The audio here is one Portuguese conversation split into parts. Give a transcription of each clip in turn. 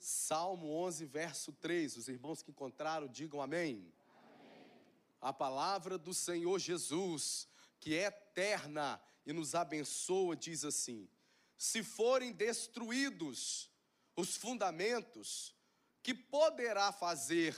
Salmo 11, verso 3. Os irmãos que encontraram, digam amém. amém. A palavra do Senhor Jesus, que é eterna e nos abençoa, diz assim: Se forem destruídos os fundamentos, que poderá fazer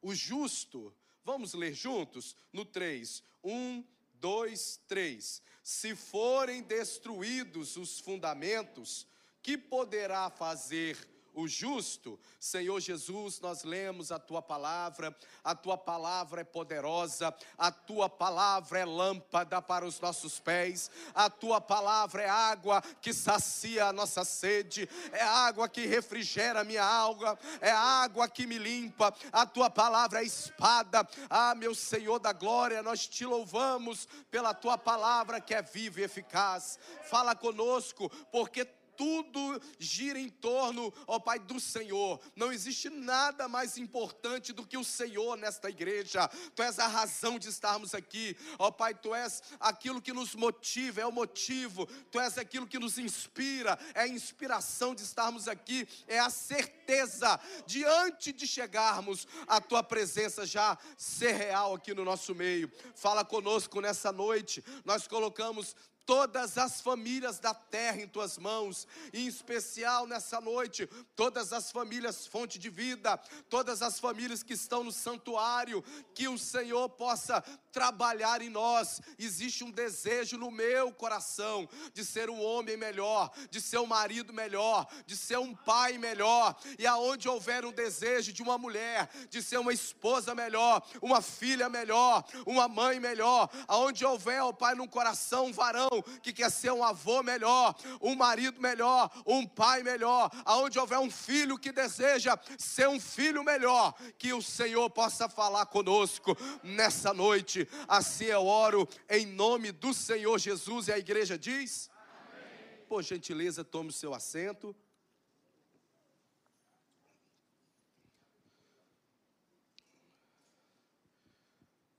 o justo? Vamos ler juntos? No 3. 1, 2, 3. Se forem destruídos os fundamentos, que poderá fazer o justo. Senhor Jesus, nós lemos a tua palavra, a tua palavra é poderosa, a tua palavra é lâmpada para os nossos pés, a tua palavra é água que sacia a nossa sede, é água que refrigera a minha alma, é água que me limpa, a tua palavra é espada. Ah, meu Senhor da glória, nós te louvamos pela tua palavra que é viva e eficaz. Fala conosco, porque tudo gira em torno, ó Pai, do Senhor. Não existe nada mais importante do que o Senhor nesta igreja. Tu és a razão de estarmos aqui, ó Pai, tu és aquilo que nos motiva, é o motivo, tu és aquilo que nos inspira, é a inspiração de estarmos aqui, é a certeza diante de chegarmos a tua presença já ser real aqui no nosso meio. Fala conosco nessa noite. Nós colocamos todas as famílias da terra em tuas mãos, em especial nessa noite, todas as famílias fonte de vida, todas as famílias que estão no santuário, que o Senhor possa trabalhar em nós. Existe um desejo no meu coração de ser um homem melhor, de ser um marido melhor, de ser um pai melhor. E aonde houver um desejo de uma mulher, de ser uma esposa melhor, uma filha melhor, uma mãe melhor, aonde houver, ó Pai, num coração um varão que quer ser um avô melhor, um marido melhor, um pai melhor, aonde houver um filho que deseja ser um filho melhor, que o Senhor possa falar conosco nessa noite. Assim eu oro em nome do Senhor Jesus e a igreja diz: Amém. Por gentileza, tome o seu assento.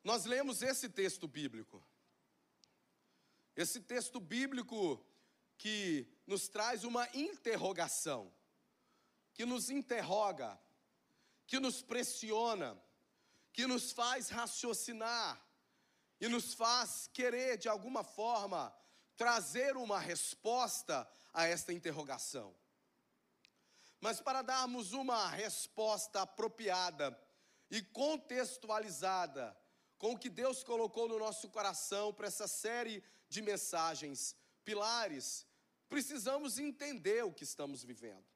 Nós lemos esse texto bíblico. Esse texto bíblico que nos traz uma interrogação, que nos interroga, que nos pressiona, que nos faz raciocinar e nos faz querer de alguma forma trazer uma resposta a esta interrogação. Mas para darmos uma resposta apropriada e contextualizada com o que Deus colocou no nosso coração para essa série de mensagens pilares, precisamos entender o que estamos vivendo.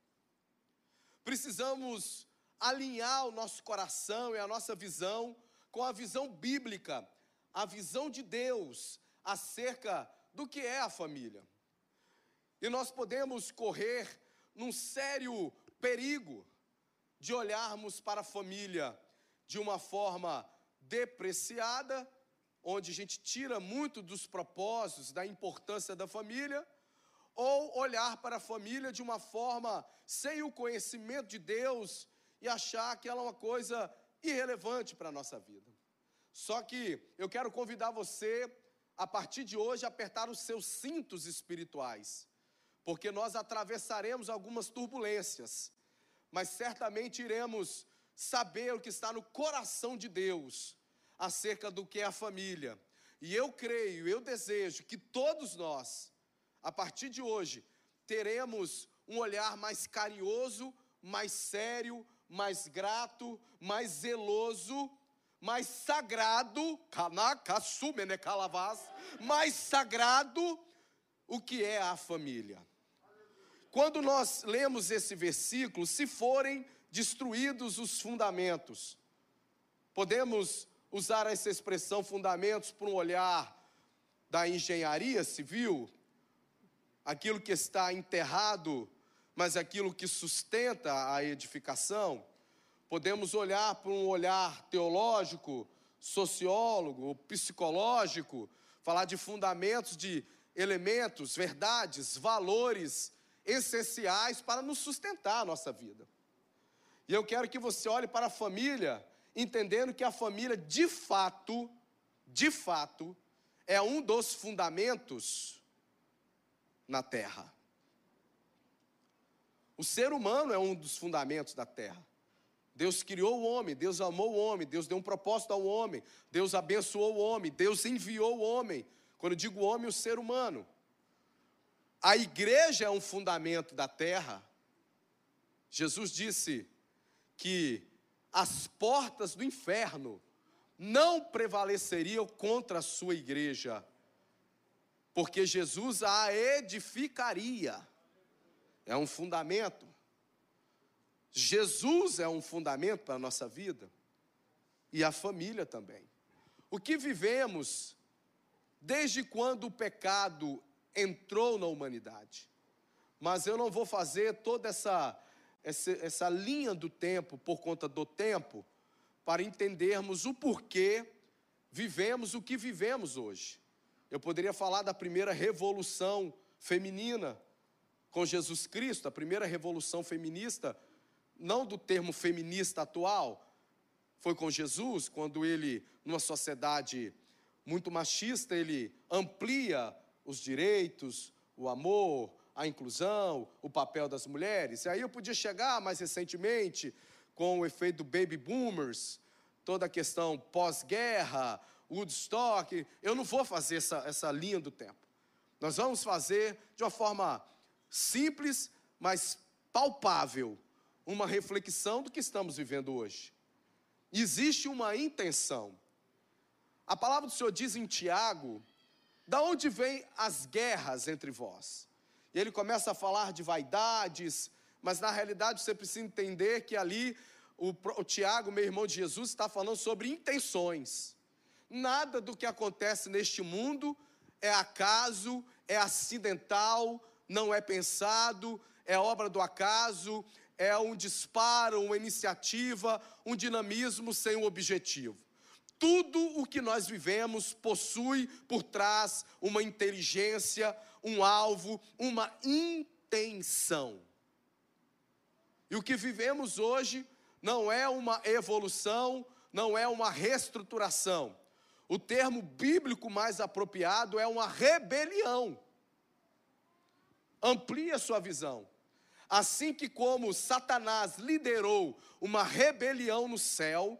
Precisamos alinhar o nosso coração e a nossa visão com a visão bíblica, a visão de Deus acerca do que é a família. E nós podemos correr num sério perigo de olharmos para a família de uma forma depreciada onde a gente tira muito dos propósitos, da importância da família, ou olhar para a família de uma forma sem o conhecimento de Deus e achar que ela é uma coisa irrelevante para a nossa vida. Só que eu quero convidar você, a partir de hoje, a apertar os seus cintos espirituais, porque nós atravessaremos algumas turbulências, mas certamente iremos saber o que está no coração de Deus acerca do que é a família. E eu creio, eu desejo que todos nós, a partir de hoje, teremos um olhar mais carinhoso, mais sério, mais grato, mais zeloso, mais sagrado, mais sagrado o que é a família. Quando nós lemos esse versículo, se forem destruídos os fundamentos, podemos usar essa expressão fundamentos por um olhar da engenharia civil, aquilo que está enterrado, mas aquilo que sustenta a edificação. Podemos olhar por um olhar teológico, sociólogo, psicológico, falar de fundamentos, de elementos, verdades, valores essenciais para nos sustentar a nossa vida. E eu quero que você olhe para a família entendendo que a família, de fato, de fato, é um dos fundamentos na terra. O ser humano é um dos fundamentos da terra. Deus criou o homem, Deus amou o homem, Deus deu um propósito ao homem, Deus abençoou o homem, Deus enviou o homem. Quando eu digo homem, o ser humano. A igreja é um fundamento da terra. Jesus disse que as portas do inferno não prevaleceriam contra a sua igreja, porque Jesus a edificaria. É um fundamento. Jesus é um fundamento para a nossa vida e a família também. O que vivemos desde quando o pecado entrou na humanidade. Mas eu não vou fazer toda essa, essa, essa linha do tempo por conta do tempo para entendermos o porquê vivemos o que vivemos hoje. Eu poderia falar da primeira revolução feminina com Jesus Cristo, a primeira revolução feminista não do termo feminista atual, foi com Jesus, quando ele, numa sociedade muito machista, ele amplia os direitos, o amor, a inclusão, o papel das mulheres. E aí eu podia chegar mais recentemente com o efeito do baby boomers, toda a questão pós-guerra, Woodstock. Eu não vou fazer essa, essa linha do tempo. Nós vamos fazer de uma forma simples, mas palpável, uma reflexão do que estamos vivendo hoje. Existe uma intenção. A palavra do Senhor diz em Tiago: da onde vêm as guerras entre vós? E ele começa a falar de vaidades, mas na realidade você precisa entender que ali o, o Tiago, meu irmão de Jesus, está falando sobre intenções. Nada do que acontece neste mundo é acaso, é acidental, não é pensado, é obra do acaso, é um disparo, uma iniciativa, um dinamismo sem um objetivo. Tudo o que nós vivemos possui por trás uma inteligência, um alvo, uma intenção. E o que vivemos hoje não é uma evolução, não é uma reestruturação. O termo bíblico mais apropriado é uma rebelião. Amplie a sua visão. Assim que como Satanás liderou uma rebelião no céu,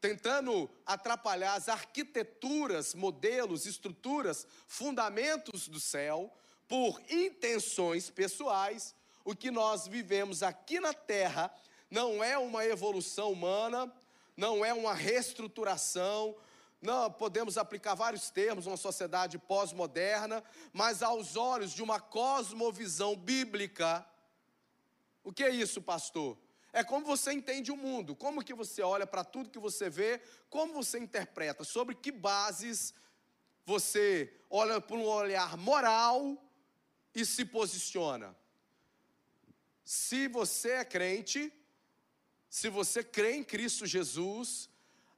tentando atrapalhar as arquiteturas, modelos, estruturas, fundamentos do céu, por intenções pessoais, o que nós vivemos aqui na terra não é uma evolução humana, não é uma reestruturação, não podemos aplicar vários termos uma sociedade pós-moderna, mas aos olhos de uma cosmovisão bíblica, o que é isso, pastor? É como você entende o mundo, como que você olha para tudo que você vê, como você interpreta, sobre que bases você olha por um olhar moral e se posiciona. Se você é crente, se você crê em Cristo Jesus,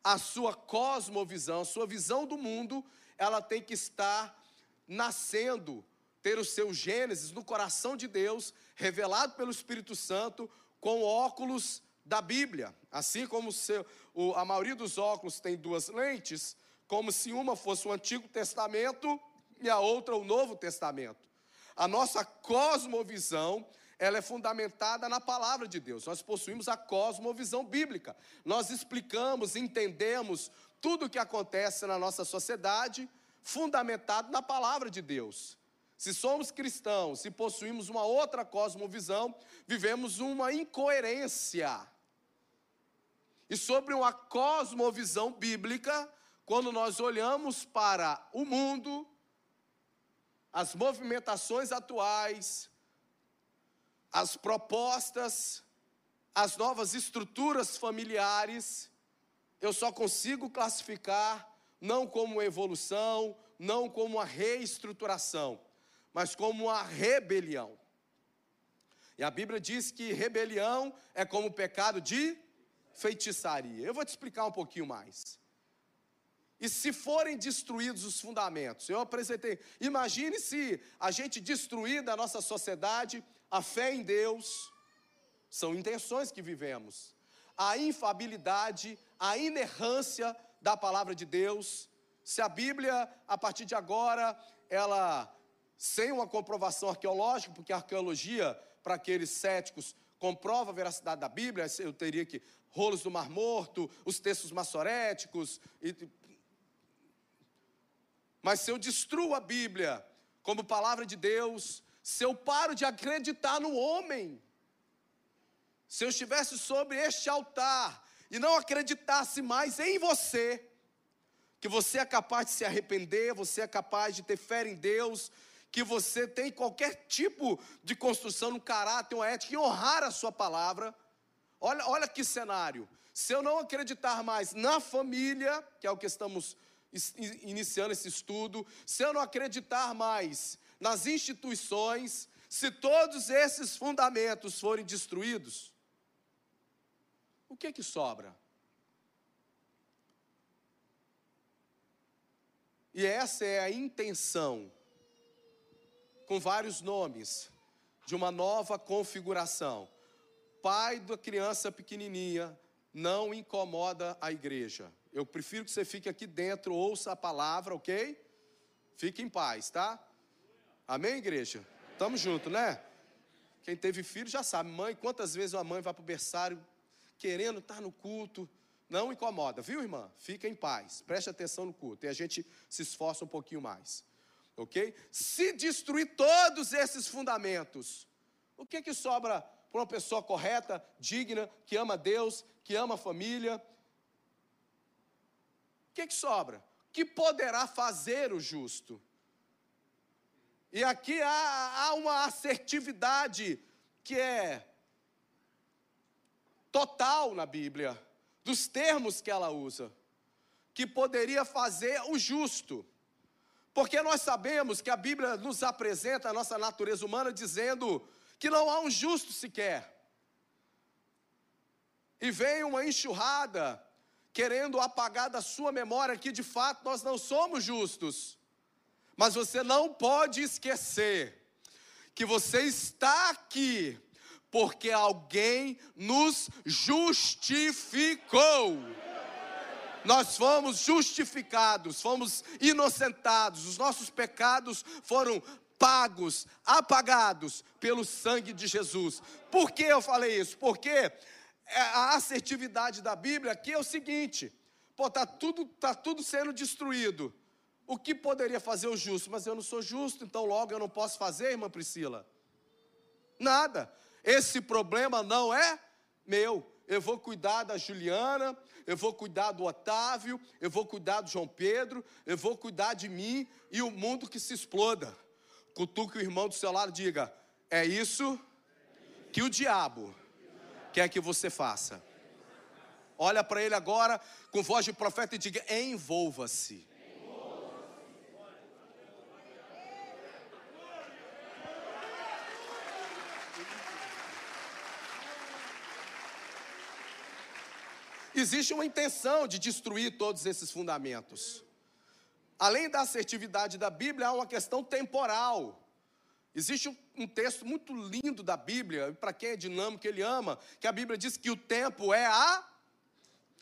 a sua cosmovisão, a sua visão do mundo, ela tem que estar nascendo ter o seu Gênesis no coração de Deus, revelado pelo Espírito Santo, com óculos da Bíblia. Assim como seu, o, a maioria dos óculos tem duas lentes, como se uma fosse o Antigo Testamento e a outra o Novo Testamento. A nossa cosmovisão, ela é fundamentada na palavra de Deus. Nós possuímos a cosmovisão bíblica. Nós explicamos, entendemos tudo o que acontece na nossa sociedade, fundamentado na palavra de Deus. Se somos cristãos, se possuímos uma outra cosmovisão, vivemos uma incoerência. E sobre uma cosmovisão bíblica, quando nós olhamos para o mundo, as movimentações atuais, as propostas, as novas estruturas familiares, eu só consigo classificar não como evolução, não como uma reestruturação, mas como uma rebelião. E a Bíblia diz que rebelião é como o pecado de feitiçaria. Eu vou te explicar um pouquinho mais. E se forem destruídos os fundamentos, eu apresentei. Imagine se a gente destruir da nossa sociedade a fé em Deus, são intenções que vivemos, a infabilidade, a inerrância da palavra de Deus. Se a Bíblia, a partir de agora, ela sem uma comprovação arqueológica, porque a arqueologia para aqueles céticos, comprova a veracidade da Bíblia, eu teria que rolos do Mar Morto, os textos maçoréticos. E, mas se eu destruo a Bíblia como palavra de Deus, se eu paro de acreditar no homem, se eu estivesse sobre este altar e não acreditasse mais em você, que você é capaz de se arrepender, você é capaz de ter fé em Deus, que você tem qualquer tipo de construção no caráter, uma ética, e honrar a sua palavra. Olha, olha que cenário. Se eu não acreditar mais na família, que é o que estamos iniciando esse estudo, se eu não acreditar mais nas instituições, se todos esses fundamentos forem destruídos, o que que sobra? E essa é a intenção, com vários nomes, de uma nova configuração. Pai da criança pequenininha não incomoda a igreja. Eu prefiro que você fique aqui dentro, ouça a palavra, ok? Fique em paz, tá? Amém, igreja? Tamo junto, né? Quem teve filho já sabe, mãe, quantas vezes uma mãe vai para o berçário querendo estar no culto, não incomoda, viu, irmã? Fica em paz, preste atenção no culto, e a gente se esforça um pouquinho mais, ok? Se destruir todos esses fundamentos, o que que sobra para uma pessoa correta, digna, que ama Deus, que ama a família, o que, que sobra? Que poderá fazer o justo? E aqui há, há uma assertividade que é total na Bíblia, dos termos que ela usa, que poderia fazer o justo. Porque nós sabemos que a Bíblia nos apresenta a nossa natureza humana dizendo que não há um justo sequer. E vem uma enxurrada querendo apagar da sua memória que de fato nós não somos justos. Mas você não pode esquecer que você está aqui porque alguém nos justificou. Nós fomos justificados, fomos inocentados, os nossos pecados foram pagos, apagados pelo sangue de Jesus. Por que eu falei isso? Porque é, a assertividade da Bíblia aqui é o seguinte: pô, tá tudo, tá tudo sendo destruído. O que poderia fazer o justo? Mas eu não sou justo, então logo eu não posso fazer, irmã Priscila. Nada. Esse problema não é meu. Eu vou cuidar da Juliana, eu vou cuidar do Otávio, eu vou cuidar do João Pedro, eu vou cuidar de mim e o mundo que se exploda. Cutuque o irmão do seu lado diga: é isso que o diabo quer que você faça. Olha para ele agora com voz de profeta e diga: envolva-se. Existe uma intenção de destruir todos esses fundamentos. Além da assertividade da Bíblia, há uma questão temporal. Existe um texto muito lindo da Bíblia, para quem é dinâmico, ele ama, que a Bíblia diz que o tempo é a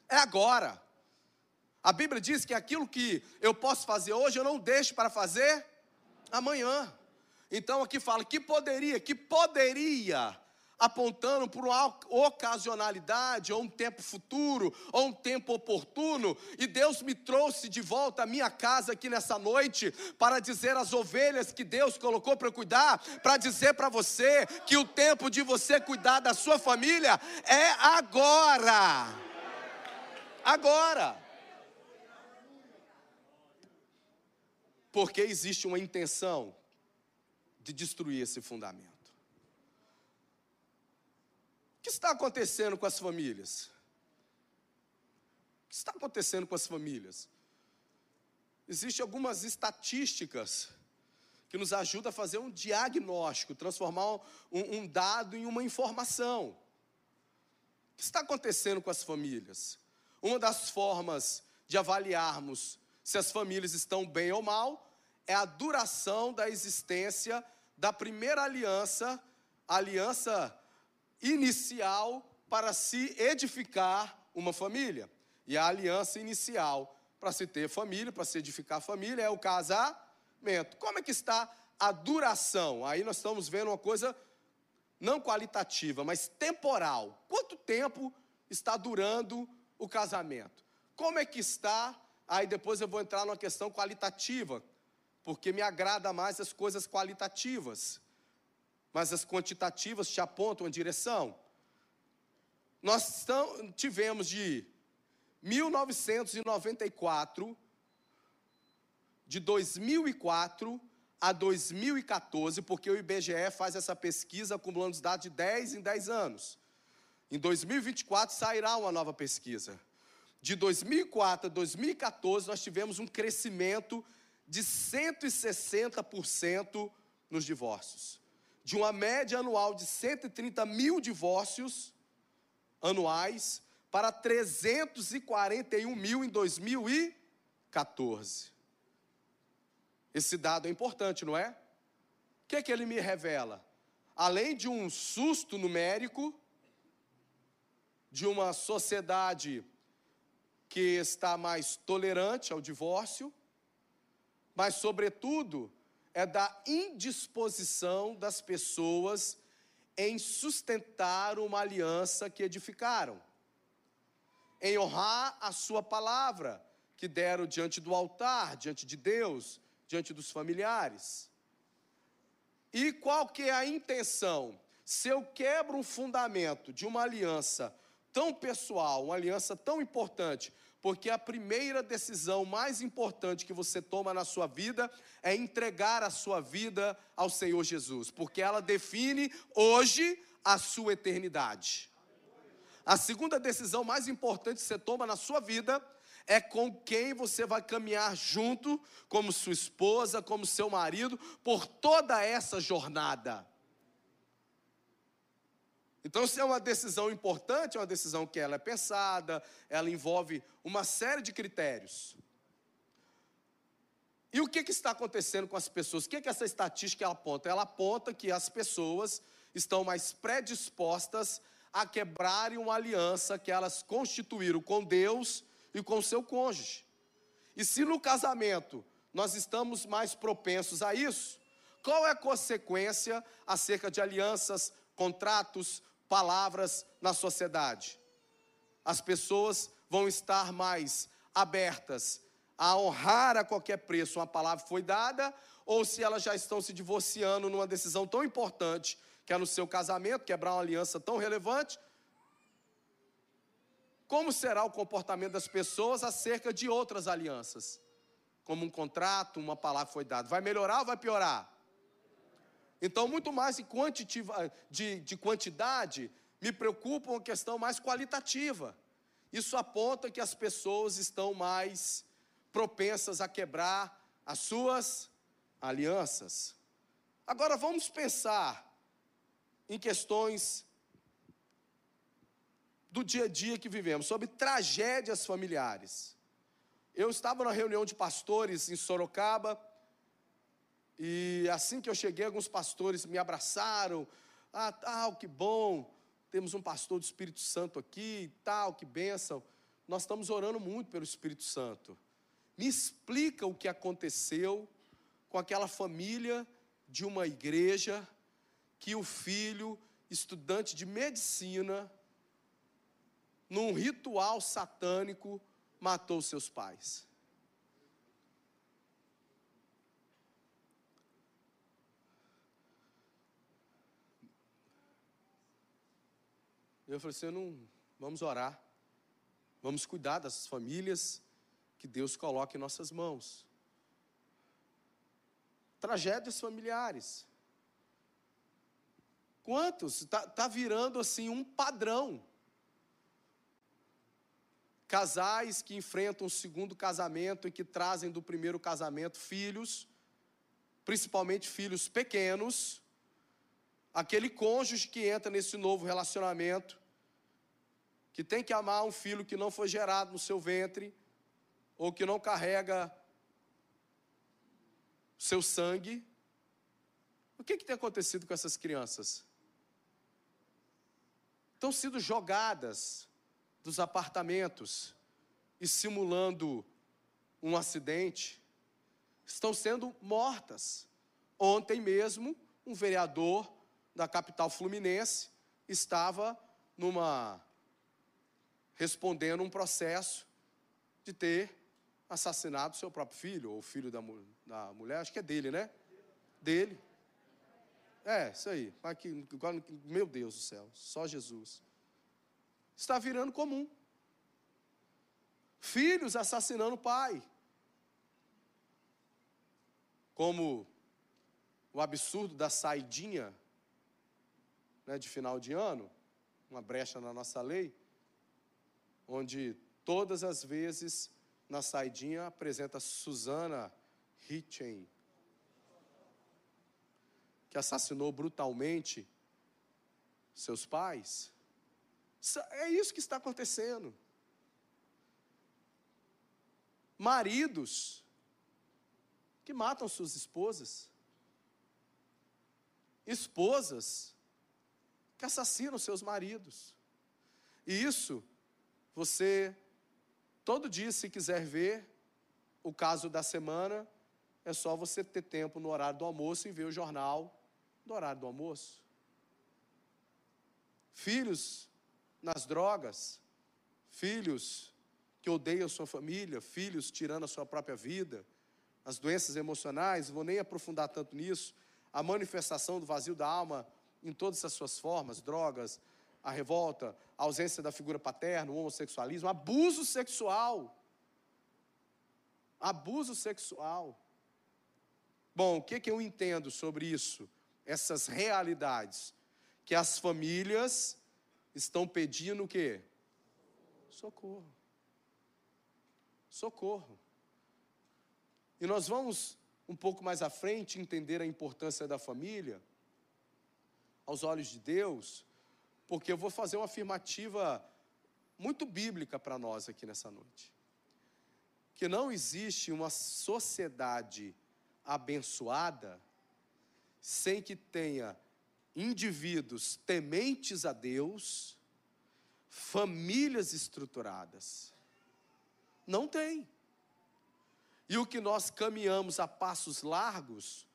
é agora. A Bíblia diz que aquilo que eu posso fazer hoje, eu não deixo para fazer amanhã. Então aqui fala que poderia, que poderia apontando para uma ocasionalidade, ou um tempo futuro, ou um tempo oportuno, e Deus me trouxe de volta à minha casa aqui nessa noite, para dizer às ovelhas que Deus colocou para cuidar, para dizer para você que o tempo de você cuidar da sua família é agora. Agora. Porque existe uma intenção de destruir esse fundamento que está acontecendo com as famílias? O que está acontecendo com as famílias? Existem algumas estatísticas que nos ajudam a fazer um diagnóstico, transformar um, um dado em uma informação. O que está acontecendo com as famílias? Uma das formas de avaliarmos se as famílias estão bem ou mal é a duração da existência da primeira aliança, a aliança inicial para se edificar uma família. E a aliança inicial para se ter família, para se edificar família, é o casamento. Como é que está a duração? Aí nós estamos vendo uma coisa não qualitativa, mas temporal. Quanto tempo está durando o casamento? Como é que está? Aí depois eu vou entrar numa questão qualitativa, porque me agrada mais as coisas qualitativas, mas as quantitativas te apontam a direção. Nós tivemos de 1994, de 2004 a 2014, porque o IBGE faz essa pesquisa acumulando os dados de 10 em 10 anos. Em 2024 sairá uma nova pesquisa. De 2004 a 2014, nós tivemos um crescimento de 160% nos divórcios. De uma média anual de 130 mil divórcios anuais para 341 mil em 2014. Esse dado é importante, não é? O que é que ele me revela? Além de um susto numérico, de uma sociedade que está mais tolerante ao divórcio, mas, sobretudo, é da indisposição das pessoas em sustentar uma aliança que edificaram, em honrar a sua palavra que deram diante do altar, diante de Deus, diante dos familiares. E qual que é a intenção? Se eu quebro um fundamento de uma aliança tão pessoal, uma aliança tão importante, porque a primeira decisão mais importante que você toma na sua vida é entregar a sua vida ao Senhor Jesus, porque ela define hoje a sua eternidade. A segunda decisão mais importante que você toma na sua vida é com quem você vai caminhar junto, como sua esposa, como seu marido, por toda essa jornada. Então, se é uma decisão importante, é uma decisão que ela é pensada, ela envolve uma série de critérios. E o que, que está acontecendo com as pessoas? O que, que essa estatística aponta? Ela aponta que as pessoas estão mais predispostas a quebrarem uma aliança que elas constituíram com Deus e com seu cônjuge. E se no casamento nós estamos mais propensos a isso, qual é a consequência acerca de alianças, contratos, palavras na sociedade? As pessoas vão estar mais abertas a honrar a qualquer preço uma palavra que foi dada, ou se elas já estão se divorciando numa decisão tão importante, que é no seu casamento, quebrar uma aliança tão relevante, como será o comportamento das pessoas acerca de outras alianças? Como um contrato, uma palavra foi dada. Vai melhorar ou vai piorar? Então, muito mais de, de, de quantidade, me preocupa uma questão mais qualitativa. Isso aponta que as pessoas estão mais propensas a quebrar as suas alianças. Agora vamos pensar em questões do dia a dia que vivemos, sobre tragédias familiares. Eu estava na reunião de pastores em Sorocaba, e assim que eu cheguei, alguns pastores me abraçaram. Ah, tal, que bom, temos um pastor do Espírito Santo aqui, tal, que bênção. Nós estamos orando muito pelo Espírito Santo. Me explica o que aconteceu com aquela família de uma igreja que o filho, estudante de medicina, num ritual satânico, matou seus pais. Eu falei assim: não, vamos orar, vamos cuidar das famílias que Deus coloca em nossas mãos. Tragédias familiares. Quantos? Está tá virando assim um padrão. Casais que enfrentam o segundo casamento e que trazem do primeiro casamento filhos, principalmente filhos pequenos, aquele cônjuge que entra nesse novo relacionamento, que tem que amar um filho que não foi gerado no seu ventre, ou que não carrega seu sangue. O que, que tem acontecido com essas crianças? Estão sendo jogadas dos apartamentos e simulando um acidente, estão sendo mortas. Ontem mesmo, um vereador da capital fluminense estava numa respondendo um processo de ter assassinado seu próprio filho, ou filho da, da mulher, acho que é dele, né? Dele. É, isso aí. Meu Deus do céu, só Jesus. Está virando comum. Filhos assassinando o pai. Como o absurdo da saidinha né, de final de ano, uma brecha na nossa lei, onde todas as vezes na saidinha apresenta Susana Hitchen, que assassinou brutalmente seus pais. É isso que está acontecendo. Maridos que matam suas esposas, esposas que assassinam seus maridos. E isso você Todo dia, se quiser ver o caso da semana, é só você ter tempo no horário do almoço e ver o jornal no horário do almoço. Filhos nas drogas, filhos que odeiam sua família, filhos tirando a sua própria vida, as doenças emocionais, vou nem aprofundar tanto nisso, a manifestação do vazio da alma em todas as suas formas, drogas, a revolta, a ausência da figura paterna, o homossexualismo, abuso sexual. Abuso sexual. Bom, o que, que eu entendo sobre isso? Essas realidades. Que as famílias estão pedindo o quê? Socorro. Socorro. E nós vamos um pouco mais à frente entender a importância da família aos olhos de Deus, porque eu vou fazer uma afirmativa muito bíblica para nós aqui nessa noite. Que não existe uma sociedade abençoada sem que tenha indivíduos tementes a Deus, famílias estruturadas. Não tem. E o que nós caminhamos a passos largos,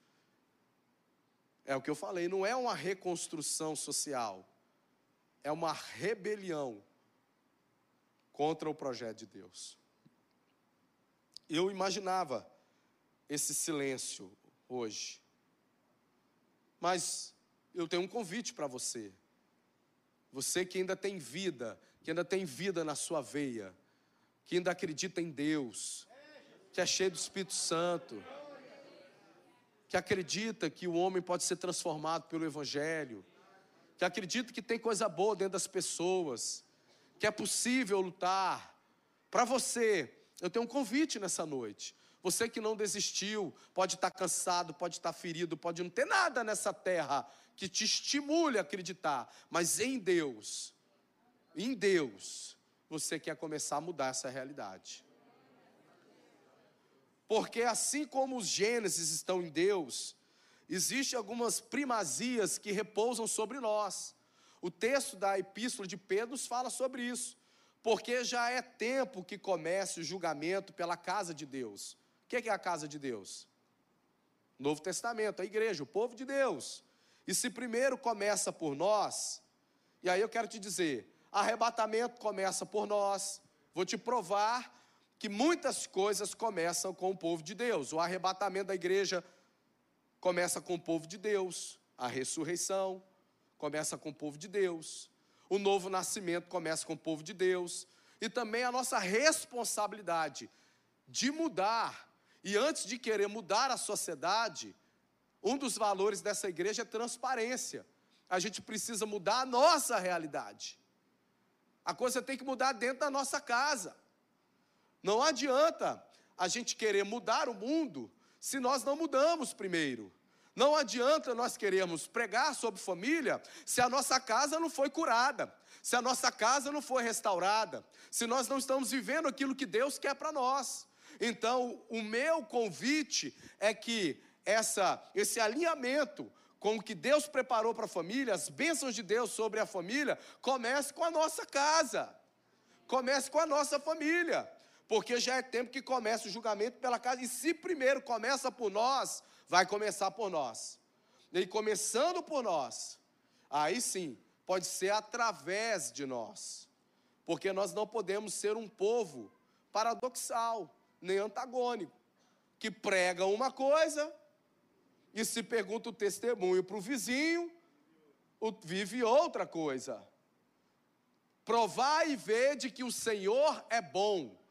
é o que eu falei, não é uma reconstrução social é uma rebelião contra o projeto de Deus. Eu imaginava esse silêncio hoje. Mas eu tenho um convite para você. Você que ainda tem vida, que ainda tem vida na sua veia, que ainda acredita em Deus, que é cheio do Espírito Santo, que acredita que o homem pode ser transformado pelo Evangelho, que acredita que tem coisa boa dentro das pessoas, que é possível lutar. Para você, eu tenho um convite nessa noite. Você que não desistiu, pode estar cansado, pode estar ferido, pode não ter nada nessa terra que te estimule a acreditar, mas em Deus, em Deus, você quer começar a mudar essa realidade. Porque assim como os Gênesis estão em Deus, Existem algumas primazias que repousam sobre nós. O texto da epístola de Pedro nos fala sobre isso. Porque já é tempo que comece o julgamento pela casa de Deus. O que é a casa de Deus? Novo Testamento, a igreja, o povo de Deus. E se primeiro começa por nós, e aí eu quero te dizer, arrebatamento começa por nós. Vou te provar que muitas coisas começam com o povo de Deus. O arrebatamento da igreja começa com o povo de Deus, a ressurreição começa com o povo de Deus, o novo nascimento começa com o povo de Deus, e também a nossa responsabilidade de mudar. E antes de querer mudar a sociedade, um dos valores dessa igreja é transparência. A gente precisa mudar a nossa realidade. A coisa tem que mudar dentro da nossa casa. Não adianta a gente querer mudar o mundo se nós não mudamos primeiro. Não adianta nós queremos pregar sobre família se a nossa casa não foi curada, se a nossa casa não foi restaurada, se nós não estamos vivendo aquilo que Deus quer para nós. Então, o meu convite é que essa, esse alinhamento com o que Deus preparou para a família, as bênçãos de Deus sobre a família, comece com a nossa casa, comece com a nossa família porque já é tempo que começa o julgamento pela casa, e se primeiro começa por nós, vai começar por nós. E começando por nós, Aí sim, pode ser através de nós. Porque nós não podemos ser um povo paradoxal, nem antagônico, que prega uma coisa e se pergunta o testemunho para o vizinho, vive outra coisa. Provar e ver de que o Senhor é bom.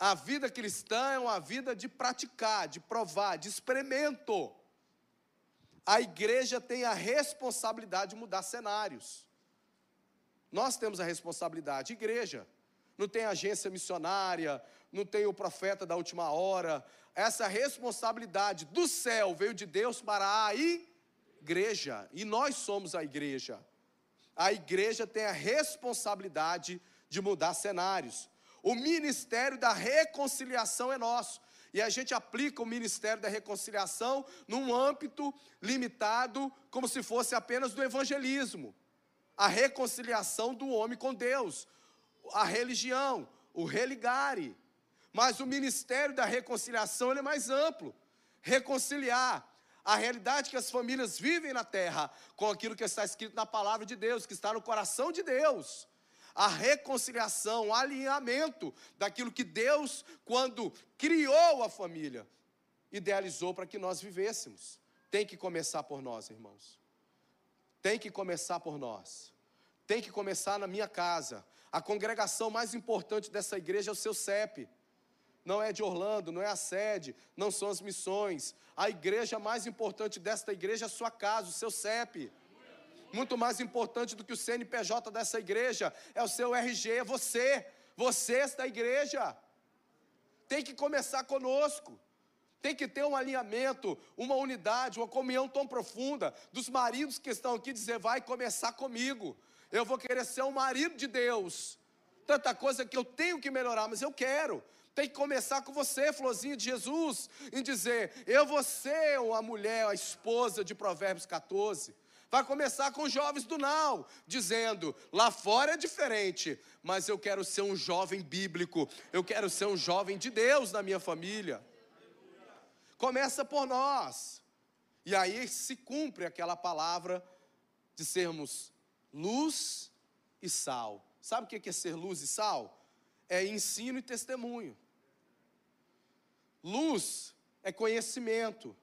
A vida cristã é uma vida de praticar, de provar, de experimento. A igreja tem a responsabilidade de mudar cenários. Nós temos a responsabilidade, igreja. Não tem agência missionária, não tem o profeta da última hora. Essa responsabilidade do céu veio de Deus para a igreja. E nós somos a igreja. A igreja tem a responsabilidade de mudar cenários. O ministério da reconciliação é nosso. E a gente aplica o ministério da reconciliação num âmbito limitado, como se fosse apenas do evangelismo. A reconciliação do homem com Deus, a religião, o religare. Mas o ministério da reconciliação é mais amplo. Reconciliar a realidade que as famílias vivem na terra com aquilo que está escrito na palavra de Deus, que está no coração de Deus a reconciliação, o alinhamento daquilo que Deus, quando criou a família, idealizou para que nós vivêssemos. Tem que começar por nós, irmãos. Tem que começar por nós. Tem que começar na minha casa. A congregação mais importante dessa igreja é o seu CEP. Não é de Orlando, não é a sede, não são as missões. A igreja mais importante desta igreja é a sua casa, o seu CEP. Muito mais importante do que o CNPJ dessa igreja é o seu RG, é você, você esta igreja. Tem que começar conosco. Tem que ter um alinhamento, uma unidade, uma comunhão tão profunda dos maridos que estão aqui dizer vai começar comigo. Eu vou querer ser um marido de Deus. Tanta coisa que eu tenho que melhorar, mas eu quero. Tem que começar com você, florzinha de Jesus, em dizer: Eu vou ser a mulher, a esposa de Provérbios 14. Vai começar com os jovens do Nau, dizendo: lá fora é diferente, mas eu quero ser um jovem bíblico, eu quero ser um jovem de Deus na minha família. Começa por nós. E aí se cumpre aquela palavra de sermos luz e sal. Sabe o que é ser luz e sal? É ensino e testemunho. Luz é conhecimento,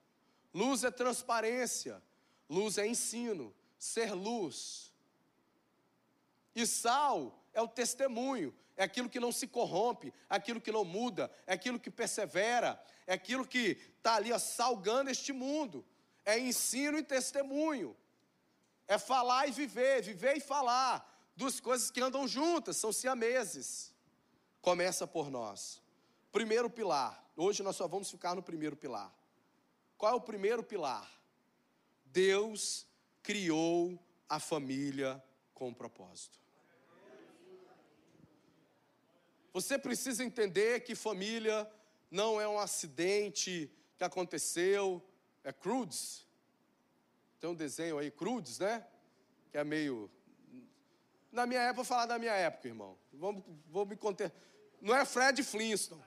luz é transparência, Luz é ensino, ser luz. E sal é o testemunho, é aquilo que não se corrompe, é aquilo que não muda, é aquilo que persevera, é aquilo que está ali ó, salgando este mundo. É ensino e testemunho. É falar e viver, viver e falar. Duas coisas que andam juntas, são siameses. Começa por nós. Primeiro pilar. Hoje nós só vamos ficar no primeiro pilar. Qual é o primeiro pilar? Deus criou a família com um propósito. Você precisa entender que família não é um acidente que aconteceu, é crudes. Tem um desenho aí, crudes, né? Que é meio. Na minha época, vou falar da minha época, irmão. Vou me conter. Não é Fred Flintstone.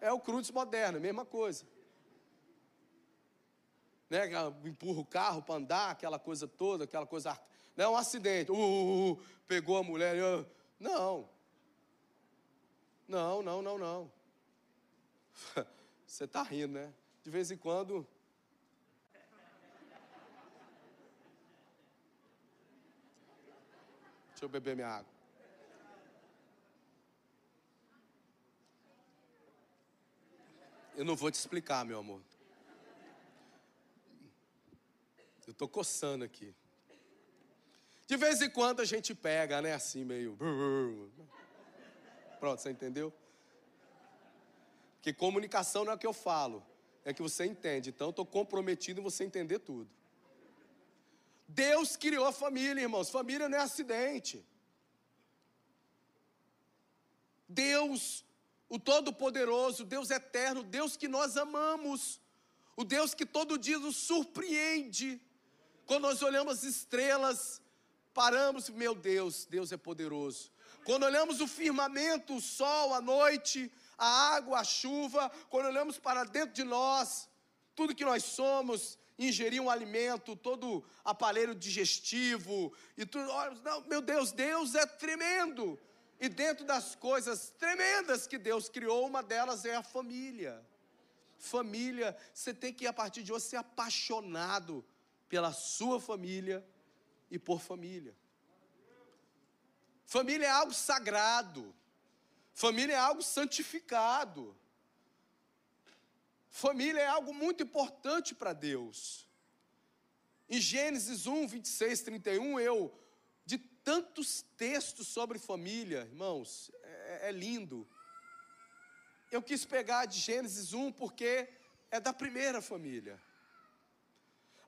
É o crudes moderno, mesma coisa né, empurra o carro para andar, aquela coisa toda, aquela coisa. Não é um acidente, uh, uh, uh, pegou a mulher. Uh, não. Não, não, não, não. Você está rindo, né? De vez em quando. Deixa eu beber minha água. Eu não vou te explicar, meu amor. Eu estou coçando aqui. De vez em quando a gente pega, né? Assim, meio. Pronto, você entendeu? Porque comunicação não é o que eu falo, é que você entende. Então eu estou comprometido em você entender tudo. Deus criou a família, irmãos. Família não é acidente. Deus, o Todo-Poderoso, Deus eterno, Deus que nós amamos, o Deus que todo dia nos surpreende, quando nós olhamos as estrelas, paramos, meu Deus, Deus é poderoso. Quando olhamos o firmamento, o sol, a noite, a água, a chuva, quando olhamos para dentro de nós, tudo que nós somos, ingerir um alimento, todo aparelho digestivo e tudo. Não, meu Deus, Deus é tremendo. E dentro das coisas tremendas que Deus criou, uma delas é a família. Família, você tem que a partir de hoje ser apaixonado pela sua família e por família. Família é algo sagrado. Família é algo santificado. Família é algo muito importante para Deus. Em Gênesis 1, 26, 31, eu, de tantos textos sobre família, irmãos, é, é lindo. Eu quis pegar de Gênesis 1 porque é da primeira família.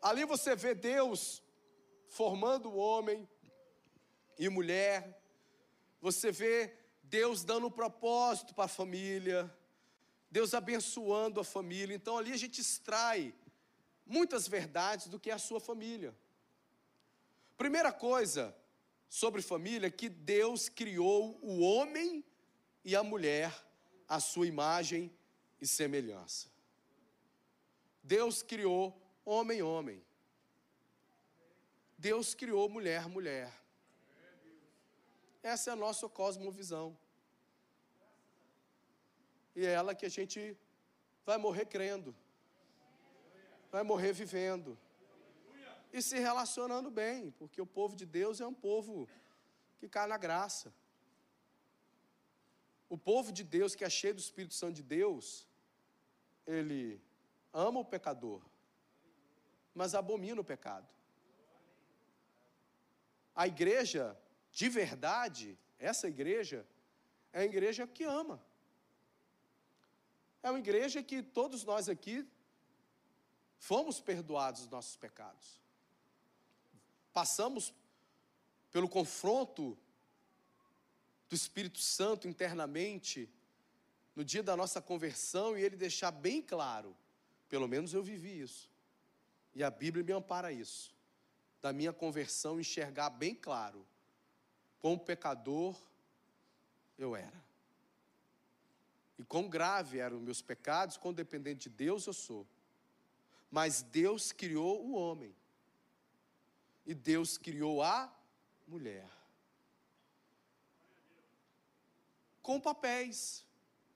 Ali você vê Deus formando o homem e mulher, você vê Deus dando um propósito para a família, Deus abençoando a família. Então ali a gente extrai muitas verdades do que é a sua família. Primeira coisa sobre família que Deus criou o homem e a mulher à sua imagem e semelhança. Deus criou homem homem. Deus criou mulher mulher. Essa é a nossa cosmovisão. E é ela que a gente vai morrer crendo, vai morrer vivendo e se relacionando bem, porque o povo de Deus é um povo que cai na graça. O povo de Deus que é cheio do Espírito Santo de Deus, ele ama o pecador, mas abomina o pecado. A igreja de verdade, essa igreja, é a igreja que ama. É uma igreja que todos nós aqui fomos perdoados dos nossos pecados. Passamos pelo confronto do Espírito Santo internamente no dia da nossa conversão e ele deixar bem claro, pelo menos eu vivi isso. E a Bíblia me ampara isso. Da minha conversão enxergar bem claro quão pecador eu era. E quão grave eram meus pecados, quão dependente de Deus eu sou. Mas Deus criou o homem. E Deus criou a mulher. Com papéis,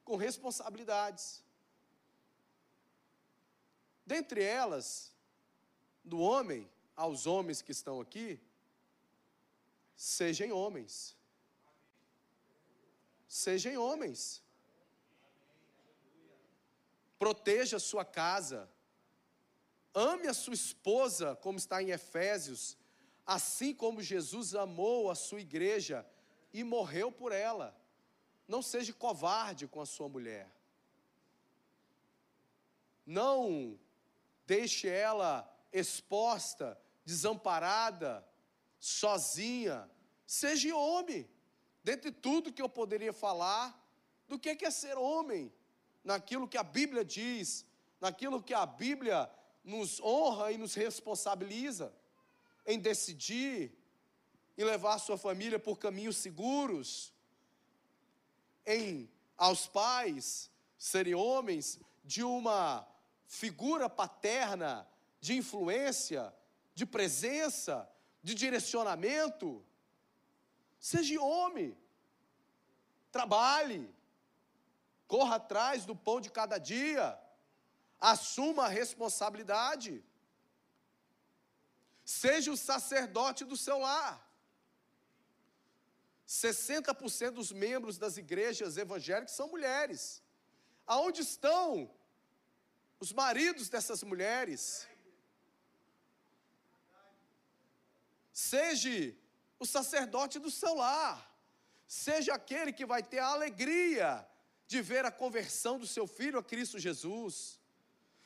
com responsabilidades. Dentre elas, do homem aos homens que estão aqui, sejam homens. Sejam homens proteja a sua casa, ame a sua esposa, como está em Efésios, assim como Jesus amou a sua igreja e morreu por ela. Não seja covarde com a sua mulher. Não deixe ela exposta, desamparada, sozinha. Seja homem. Dentre tudo que eu poderia falar, do que é ser homem? naquilo que a Bíblia diz, naquilo que a Bíblia nos honra e nos responsabiliza, em decidir, em levar a sua família por caminhos seguros, em aos pais serem homens de uma figura paterna, de influência, de presença, de direcionamento. Seja homem, trabalhe, corra atrás do pão de cada dia, assuma a responsabilidade, seja o sacerdote do seu lar. 60% dos membros das igrejas evangélicas são mulheres. Aonde estão os maridos dessas mulheres? Seja o sacerdote do seu lar, seja aquele que vai ter a alegria de ver a conversão do seu filho a Cristo Jesus.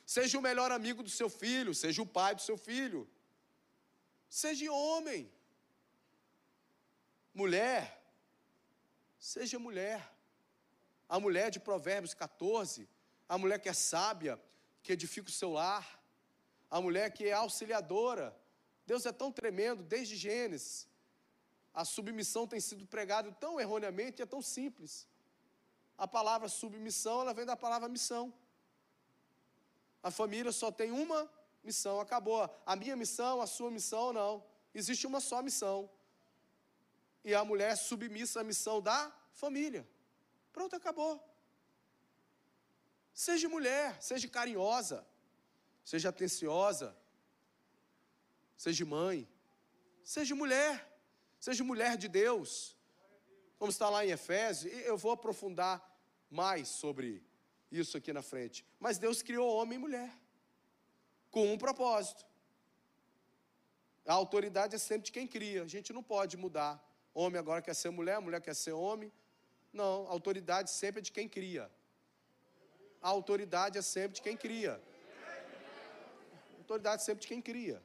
Seja o melhor amigo do seu filho, seja o pai do seu filho. Seja homem. Mulher, seja mulher. A mulher de Provérbios 14, a mulher que é sábia, que edifica o seu lar, a mulher que é auxiliadora. Deus é tão tremendo desde Gênesis. A submissão tem sido pregada tão erroneamente e é tão simples a palavra submissão, ela vem da palavra missão. A família só tem uma missão, acabou. A minha missão, a sua missão, não. Existe uma só missão. E a mulher é submissa à missão da família. Pronto, acabou. Seja mulher, seja carinhosa, seja atenciosa, seja mãe, seja mulher, seja mulher de Deus. Vamos estar lá em Efésios, e eu vou aprofundar mais sobre isso aqui na frente. Mas Deus criou homem e mulher, com um propósito. A autoridade é sempre de quem cria, a gente não pode mudar. Homem agora quer ser mulher, mulher quer ser homem. Não, a autoridade sempre é de quem cria. A autoridade é sempre de quem cria. A autoridade é sempre de quem cria.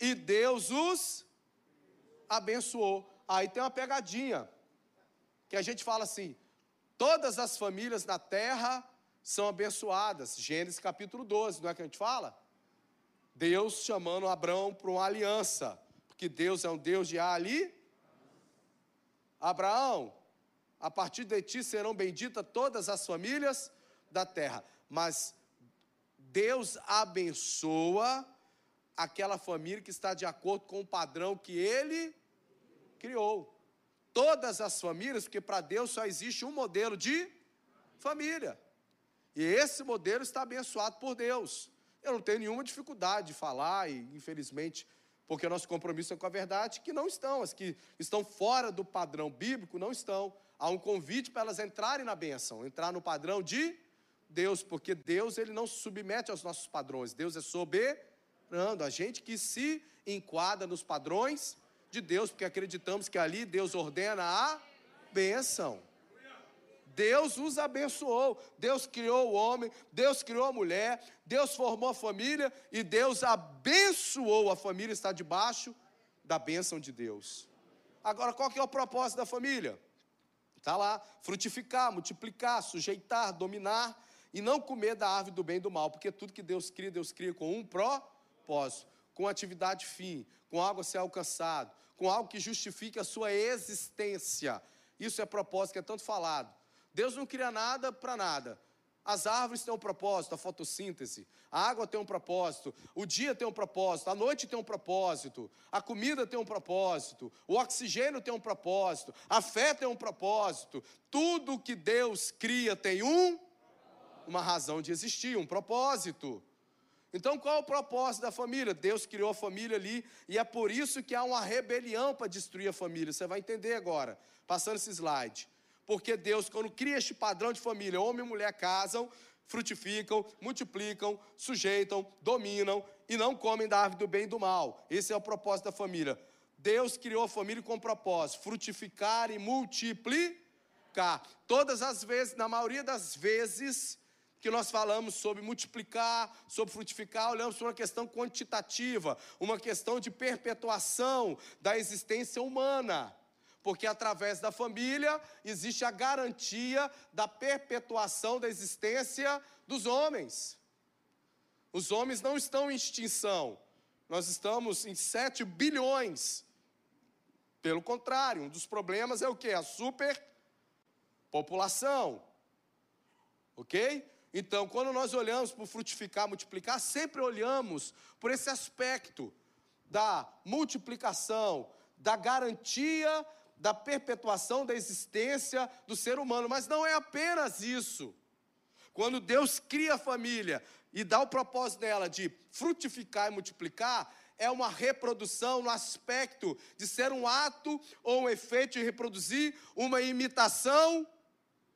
E Deus os abençoou. Aí tem uma pegadinha, que a gente fala assim: todas as famílias na terra são abençoadas. Gênesis capítulo 12, não é que a gente fala? Deus chamando Abraão para uma aliança, porque Deus é um Deus de ali. Abraão, a partir de ti serão benditas todas as famílias da terra. Mas Deus abençoa aquela família que está de acordo com o padrão que ele criou. Todas as famílias, porque para Deus só existe um modelo de família. E esse modelo está abençoado por Deus. Eu não tenho nenhuma dificuldade de falar, e infelizmente, porque nosso compromisso é com a verdade, que não estão, as que estão fora do padrão bíblico não estão. Há um convite para elas entrarem na bênção, entrar no padrão de Deus, porque Deus ele não se submete aos nossos padrões, Deus é soberano, a gente que se enquadra nos padrões de Deus, porque acreditamos que ali Deus ordena a bênção. Deus os abençoou, Deus criou o homem, Deus criou a mulher, Deus formou a família e Deus abençoou a família, está debaixo da bênção de Deus. Agora, qual que é o propósito da família? Está lá, frutificar, multiplicar, sujeitar, dominar e não comer da árvore do bem e do mal, porque tudo que Deus cria, Deus cria com um propósito, com atividade fim, com algo a ser alcançado, com algo que justifique a sua existência. Isso é propósito que é tanto falado. Deus não cria nada para nada. As árvores têm um propósito, a fotossíntese. A água tem um propósito. O dia tem um propósito. A noite tem um propósito. A comida tem um propósito. O oxigênio tem um propósito. A fé tem um propósito. Tudo que Deus cria tem um, uma razão de existir, um propósito. Então, qual é o propósito da família? Deus criou a família ali e é por isso que há uma rebelião para destruir a família. Você vai entender agora, passando esse slide. Porque Deus, quando cria este padrão de família, homem e mulher casam, frutificam, multiplicam, sujeitam, dominam e não comem da árvore do bem e do mal. Esse é o propósito da família. Deus criou a família com propósito: frutificar e multiplicar. Todas as vezes, na maioria das vezes que nós falamos sobre multiplicar, sobre frutificar, olhamos para uma questão quantitativa, uma questão de perpetuação da existência humana porque através da família existe a garantia da perpetuação da existência dos homens. Os homens não estão em extinção, nós estamos em 7 bilhões. Pelo contrário, um dos problemas é o que? A superpopulação. Ok? Então, quando nós olhamos para frutificar, multiplicar, sempre olhamos por esse aspecto da multiplicação, da garantia da perpetuação da existência do ser humano. Mas não é apenas isso. Quando Deus cria a família e dá o propósito dela de frutificar e multiplicar, é uma reprodução no aspecto de ser um ato ou um efeito de reproduzir uma imitação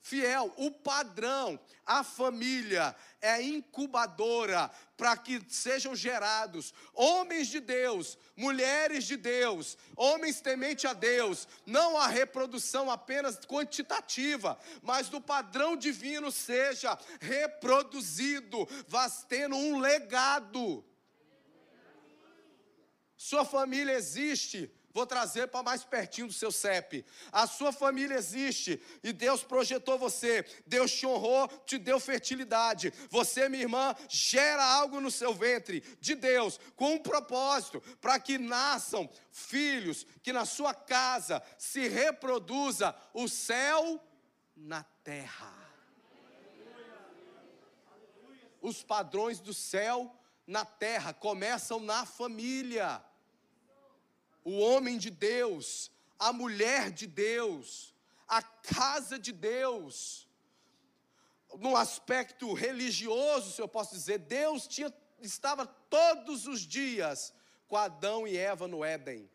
fiel. O padrão, a família é incubadora para que sejam gerados homens de Deus, mulheres de Deus, homens temente a Deus, não a reprodução apenas quantitativa, mas do padrão divino seja reproduzido, vas tendo um legado. Sua família existe Vou trazer para mais pertinho do seu CEP. A sua família existe e Deus projetou você. Deus te honrou, te deu fertilidade. Você, minha irmã, gera algo no seu ventre de Deus com um propósito para que nasçam filhos, que na sua casa se reproduza o céu na terra. os padrões do céu na terra começam na família. O homem de Deus, a mulher de Deus, a casa de Deus. No aspecto religioso, se eu posso dizer, Deus tinha, estava todos os dias com Adão e Eva no Éden.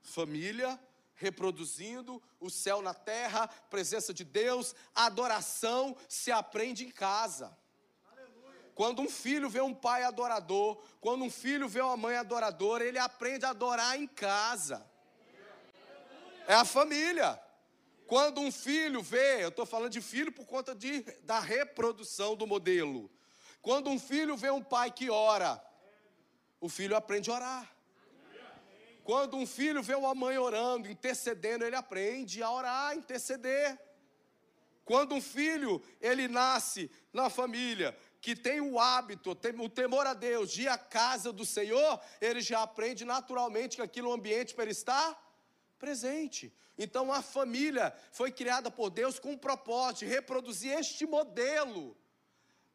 Família, reproduzindo, o céu na terra, presença de Deus, adoração se aprende em casa. Quando um filho vê um pai adorador, quando um filho vê uma mãe adoradora, ele aprende a adorar em casa. É a família. Quando um filho vê, eu estou falando de filho por conta de, da reprodução do modelo. Quando um filho vê um pai que ora, o filho aprende a orar. Quando um filho vê uma mãe orando, intercedendo, ele aprende a orar, interceder. Quando um filho, ele nasce na família, que tem o hábito, o temor a Deus, de ir à casa do Senhor, ele já aprende naturalmente que aquilo é um ambiente para ele estar presente. Então a família foi criada por Deus com o propósito de reproduzir este modelo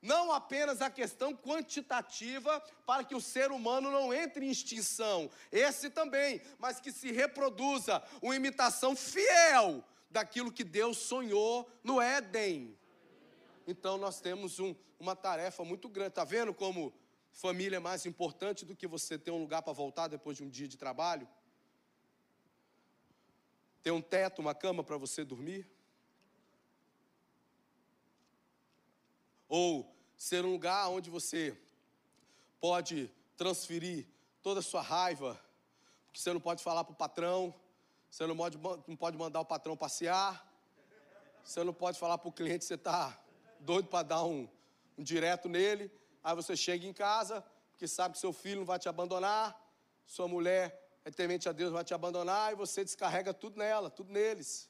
não apenas a questão quantitativa para que o ser humano não entre em extinção, esse também, mas que se reproduza uma imitação fiel daquilo que Deus sonhou no Éden. Então nós temos um, uma tarefa muito grande. Está vendo como família é mais importante do que você ter um lugar para voltar depois de um dia de trabalho? Ter um teto, uma cama para você dormir? ou ser um lugar onde você pode transferir toda a sua raiva, porque você não pode falar para o patrão, você não pode, não pode mandar o patrão passear, você não pode falar para o cliente que você está doido para dar um, um direto nele, aí você chega em casa, porque sabe que seu filho não vai te abandonar, sua mulher é temente a Deus, vai te abandonar, e você descarrega tudo nela, tudo neles.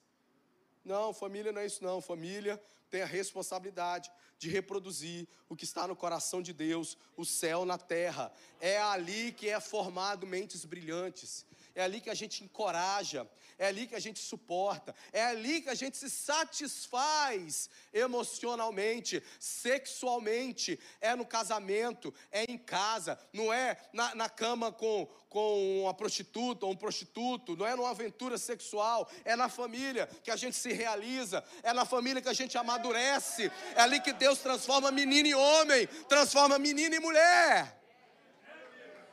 Não, família não é isso não, família tem a responsabilidade de reproduzir o que está no coração de Deus, o céu na terra. É ali que é formado mentes brilhantes. É ali que a gente encoraja, é ali que a gente suporta, é ali que a gente se satisfaz emocionalmente, sexualmente, é no casamento, é em casa, não é na, na cama com, com uma prostituta ou um prostituto, não é numa aventura sexual, é na família que a gente se realiza, é na família que a gente amadurece, é ali que Deus transforma menino em homem, transforma menino em mulher.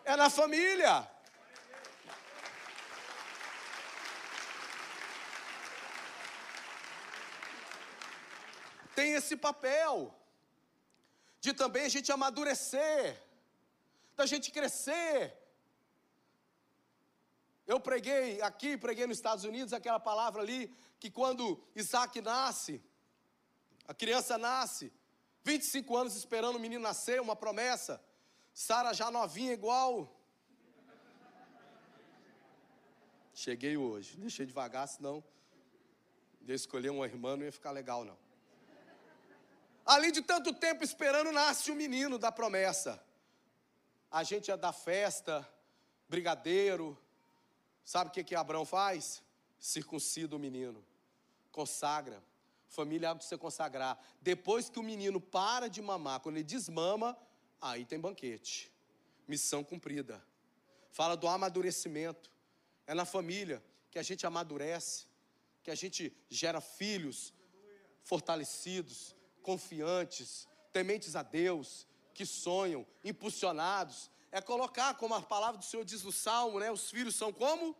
É na família. Tem esse papel de também a gente amadurecer, da gente crescer. Eu preguei aqui, preguei nos Estados Unidos aquela palavra ali, que quando Isaac nasce, a criança nasce, 25 anos esperando o menino nascer, uma promessa, Sara já novinha igual. Cheguei hoje, deixei devagar, senão de escolher uma irmã não ia ficar legal não. Além de tanto tempo esperando, nasce o menino da promessa. A gente é da festa, brigadeiro. Sabe o que, que Abraão faz? Circuncida o menino, consagra. Família de você consagrar. Depois que o menino para de mamar, quando ele desmama, aí tem banquete. Missão cumprida. Fala do amadurecimento. É na família que a gente amadurece, que a gente gera filhos fortalecidos, confiantes, tementes a Deus, que sonham, impulsionados. É colocar, como a palavra do Senhor diz no Salmo, né? Os filhos são como?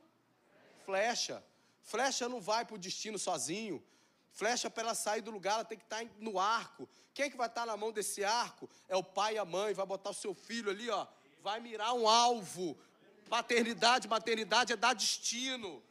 Flecha. Flecha não vai para o destino sozinho. Flecha, para ela sair do lugar, ela tem que estar tá no arco. Quem é que vai estar tá na mão desse arco? É o pai e a mãe. Vai botar o seu filho ali, ó. Vai mirar um alvo. Paternidade, maternidade é dar destino.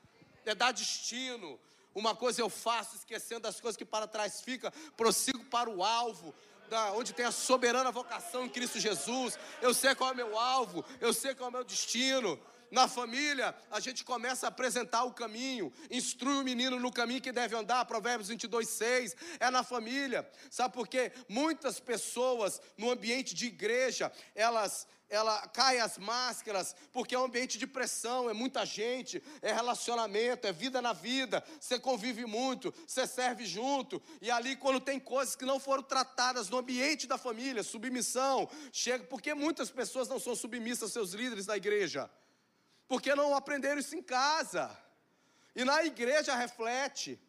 É dar destino. Uma coisa eu faço, esquecendo das coisas que para trás fica, prossigo para o alvo, da, onde tem a soberana vocação em Cristo Jesus. Eu sei qual é o meu alvo, eu sei qual é o meu destino. Na família, a gente começa a apresentar o caminho, instrui o menino no caminho que deve andar, Provérbios 22, 6. É na família, sabe por quê? Muitas pessoas no ambiente de igreja, elas ela cai as máscaras, porque é um ambiente de pressão, é muita gente, é relacionamento, é vida na vida, você convive muito, você serve junto, e ali quando tem coisas que não foram tratadas no ambiente da família, submissão, chega, porque muitas pessoas não são submissas aos seus líderes da igreja, porque não aprenderam isso em casa. E na igreja reflete.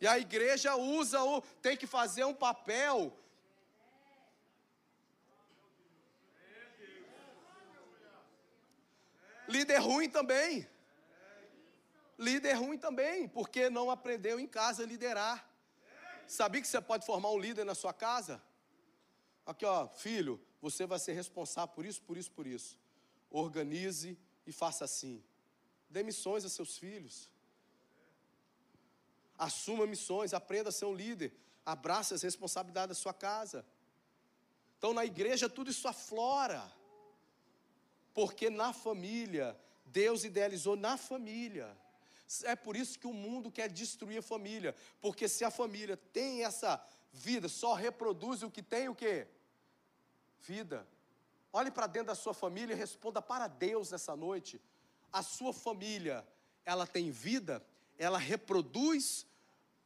E a igreja usa o tem que fazer um papel Líder ruim também. Líder ruim também, porque não aprendeu em casa a liderar. Sabia que você pode formar um líder na sua casa? Aqui, ó, filho, você vai ser responsável por isso, por isso, por isso. Organize e faça assim. Dê missões a seus filhos. Assuma missões, aprenda a ser um líder. Abrace as responsabilidades da sua casa. Então, na igreja, tudo isso aflora. Porque na família, Deus idealizou na família. É por isso que o mundo quer destruir a família, porque se a família tem essa vida, só reproduz o que tem o quê? Vida. Olhe para dentro da sua família e responda para Deus nessa noite. A sua família, ela tem vida? Ela reproduz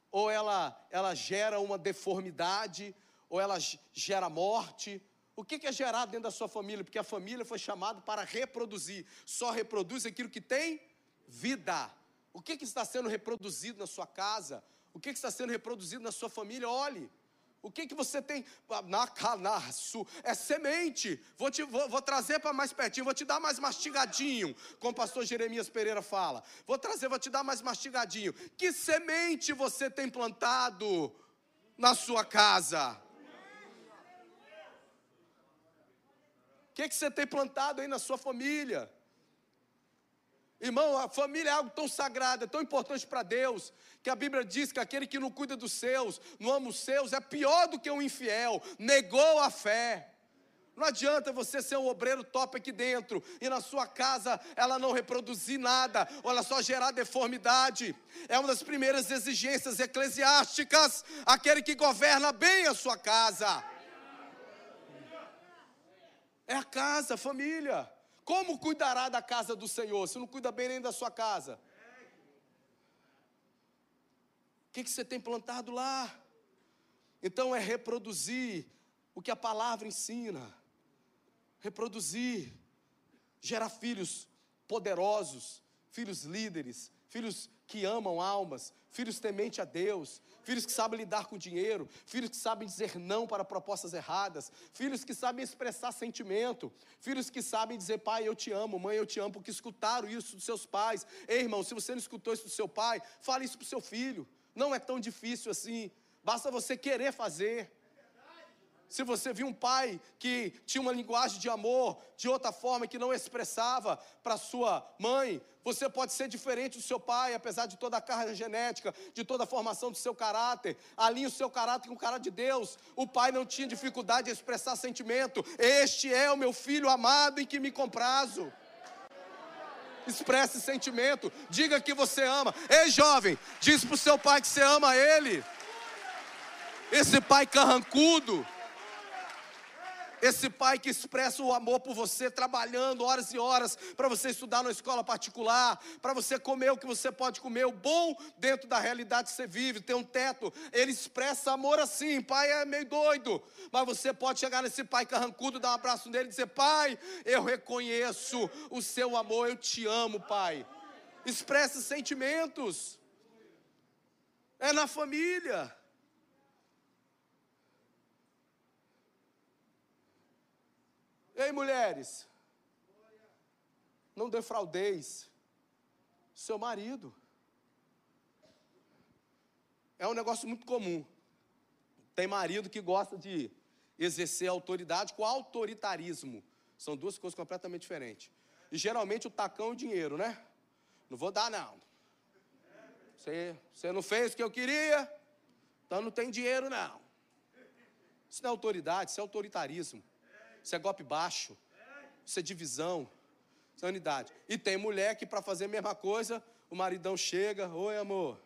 ou ela ela gera uma deformidade ou ela gera morte? O que é gerado dentro da sua família? Porque a família foi chamada para reproduzir. Só reproduz aquilo que tem vida. O que, está sendo reproduzido na sua casa? O que, está sendo reproduzido na sua família? Olhe. O que, que você tem? Na canaço, é semente. Vou, te, vou, vou trazer para mais pertinho, vou te dar mais mastigadinho, como o pastor Jeremias Pereira fala. Vou trazer, vou te dar mais mastigadinho. Que semente você tem plantado na sua casa? O que, que você tem plantado aí na sua família? Irmão, a família é algo tão sagrado, é tão importante para Deus, que a Bíblia diz que aquele que não cuida dos seus, não ama os seus, é pior do que um infiel, negou a fé. Não adianta você ser um obreiro top aqui dentro e na sua casa ela não reproduzir nada, ela só gerar deformidade. É uma das primeiras exigências eclesiásticas, aquele que governa bem a sua casa. É a casa, a família. Como cuidará da casa do Senhor se não cuida bem nem da sua casa? O que, você tem plantado lá? Então é reproduzir o que a palavra ensina. Reproduzir, gerar filhos poderosos, filhos líderes, filhos que amam almas, filhos temente a Deus, filhos que sabem lidar com dinheiro, filhos que sabem dizer não para propostas erradas, filhos que sabem expressar sentimento, filhos que sabem dizer, pai, eu te amo, mãe, eu te amo, porque escutaram isso dos seus pais. Ei, irmão, se você não escutou isso do seu pai, fale isso para o seu filho. Não é tão difícil assim, basta você querer fazer. Se você viu um pai que tinha uma linguagem de amor de outra forma que não expressava para sua mãe, você pode ser diferente do seu pai, apesar de toda a carga genética, de toda a formação do seu caráter. Alinhe o seu caráter com o caráter de Deus. O pai não tinha dificuldade de expressar sentimento. Este é o meu filho amado em que me comprazo. Expresse sentimento, diga que você ama. Ei, jovem, diz para o seu pai que você ama ele. Esse pai carrancudo esse pai que expressa o amor por você, trabalhando horas e horas para você estudar numa escola particular, para você comer o que você pode comer, o bom dentro da realidade que você vive, ter um teto. Ele expressa amor assim. Pai é meio doido, mas você pode chegar nesse pai carrancudo, dar um abraço nele e dizer: Pai, eu reconheço o seu amor, eu te amo, Pai. Expressa sentimentos. É na família. Ei, mulheres, não defraudeis seu marido. É um negócio muito comum. Tem marido que gosta de exercer autoridade com autoritarismo. São duas coisas completamente diferentes. E geralmente o tacão e o dinheiro, né? Não vou dar, não. Você, você não fez o que eu queria, então não tem dinheiro, não. Isso não é autoridade, isso é autoritarismo. Isso é golpe baixo. Isso é divisão. Isso é unidade. E tem mulher que para fazer a mesma coisa, o maridão chega, oi amor,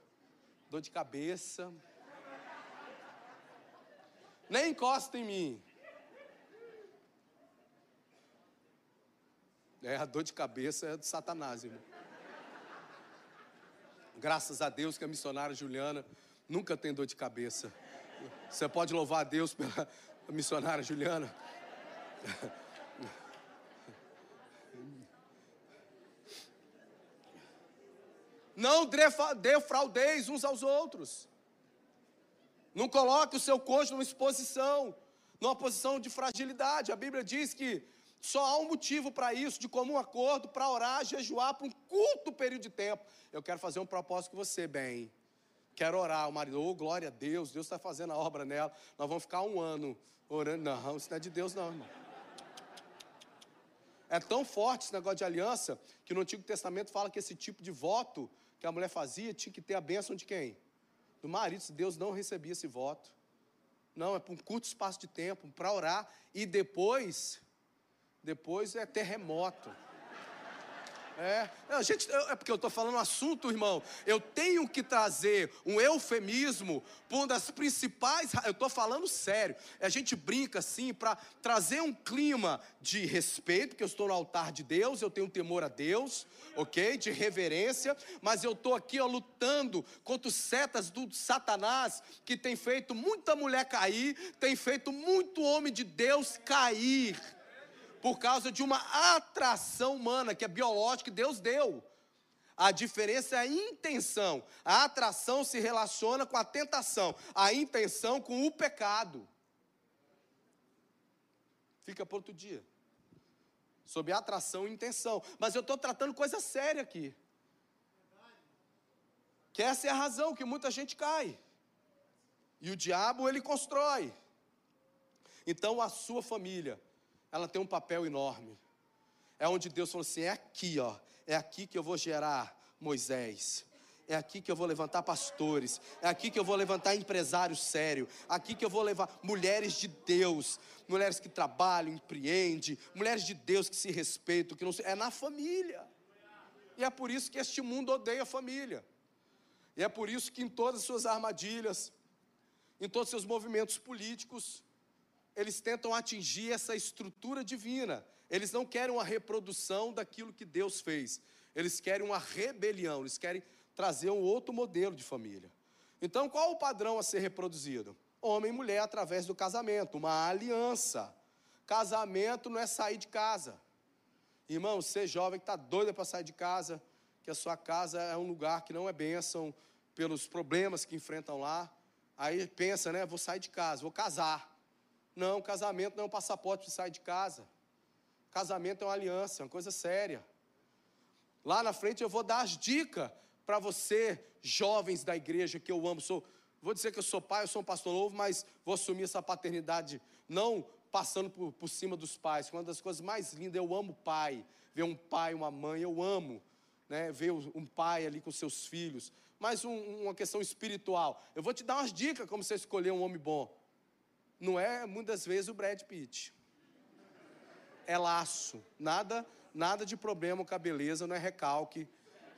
dor de cabeça. Nem encosta em mim. É, a dor de cabeça é do Satanás, irmão. Graças a Deus que a missionária Juliana nunca tem dor de cabeça. Você pode louvar a Deus pela missionária Juliana? Não defraudeis uns aos outros. Não coloque o seu cônjuge numa exposição, numa posição de fragilidade. A Bíblia diz que só há um motivo para isso, de comum acordo, para orar, jejuar por um curto período de tempo. Eu quero fazer um propósito com você, bem. Quero orar. O marido, oh, glória a Deus, Deus está fazendo a obra nela. Nós vamos ficar um ano orando. Não, isso não é de Deus, não, irmão. É tão forte esse negócio de aliança que no Antigo Testamento fala que esse tipo de voto que a mulher fazia tinha que ter a bênção de quem? Do marido. Se Deus não recebia esse voto. Não, é por um curto espaço de tempo, para orar. E depois, depois é terremoto. É, a gente, é porque eu estou falando um assunto, irmão. Eu tenho que trazer um eufemismo para uma das principais. Eu estou falando sério. A gente brinca assim para trazer um clima de respeito, porque eu estou no altar de Deus, eu tenho temor a Deus, ok? De reverência, mas eu estou aqui ó, lutando contra os setas do Satanás que tem feito muita mulher cair, tem feito muito homem de Deus cair por causa de uma atração humana, que é biológica, que Deus deu. A diferença é a intenção. A atração se relaciona com a tentação, a intenção com o pecado. Fica para outro dia. Sobre atração e intenção. Mas eu estou tratando coisa séria aqui. Que essa é a razão que muita gente cai. E o diabo ele constrói. Então a sua família ela tem um papel enorme. É onde Deus falou assim: é aqui, ó, é aqui que eu vou gerar Moisés. É aqui que eu vou levantar pastores, é aqui que eu vou levantar empresários sérios, aqui que eu vou levar mulheres de Deus, mulheres que trabalham, empreendem, mulheres de Deus que se respeitam, que não se... é na família. E é por isso que este mundo odeia a família. E é por isso que em todas as suas armadilhas, em todos os seus movimentos políticos, eles tentam atingir essa estrutura divina. Eles não querem uma reprodução daquilo que Deus fez. Eles querem uma rebelião, eles querem trazer um outro modelo de família. Então, qual o padrão a ser reproduzido? Homem e mulher através do casamento, uma aliança. Casamento não é sair de casa. Irmão, você jovem que está doido para sair de casa, que a sua casa é um lugar que não é bênção pelos problemas que enfrentam lá. Aí pensa, né? Vou sair de casa, vou casar. Não, casamento não é um passaporte para sair de casa. Casamento é uma aliança, é uma coisa séria. Lá na frente eu vou dar as dicas para você, jovens da igreja que eu amo. Sou, vou dizer que eu sou pai, eu sou um pastor novo, mas vou assumir essa paternidade, não passando por, por cima dos pais. Uma das coisas mais lindas, eu amo pai. Ver um pai, uma mãe, eu amo. Né, ver um pai ali com seus filhos. Mas um, uma questão espiritual. Eu vou te dar umas dicas como você escolher um homem bom não é muitas vezes o Brad Pitt. É laço. Nada, nada de problema com a beleza, não é recalque,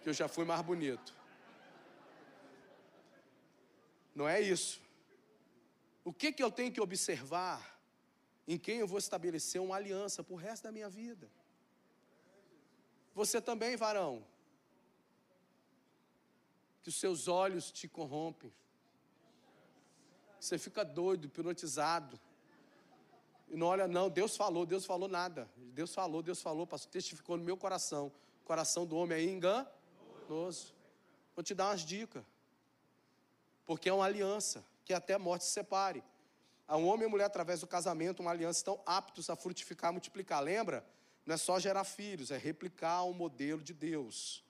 que eu já fui mais bonito. Não é isso. O que, que eu tenho que observar? Em quem eu vou estabelecer uma aliança para o resto da minha vida? Você também, varão. Que os seus olhos te corrompem. Você fica doido, hipnotizado. E não olha, não, Deus falou, Deus falou nada. Deus falou, Deus falou, pastor, testificou no meu coração. O coração do homem é enganoso. Vou te dar umas dicas. Porque é uma aliança, que até a morte se separe. Um homem e mulher, através do casamento, uma aliança, estão aptos a frutificar, multiplicar. Lembra? Não é só gerar filhos, é replicar o modelo de Deus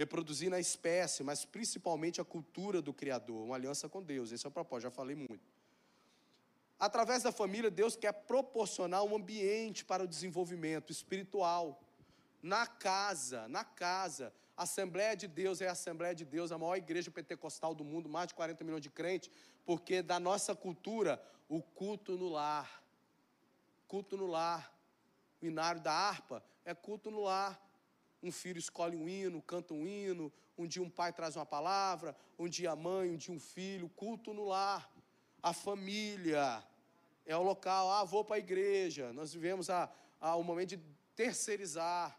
reproduzir na espécie, mas principalmente a cultura do Criador, uma aliança com Deus. Esse é o propósito, já falei muito. Através da família, Deus quer proporcionar um ambiente para o desenvolvimento espiritual. Na casa, na casa. A Assembleia de Deus é a Assembleia de Deus, a maior igreja pentecostal do mundo, mais de 40 milhões de crentes, porque da nossa cultura, o culto no lar. Culto no lar. O inário da harpa é culto no lar. Um filho escolhe um hino, canta um hino, um dia um pai traz uma palavra, um dia a mãe, um dia um filho, culto no lar. A família é o local, ah, vou para a igreja. Nós vivemos a, a, um momento de terceirizar.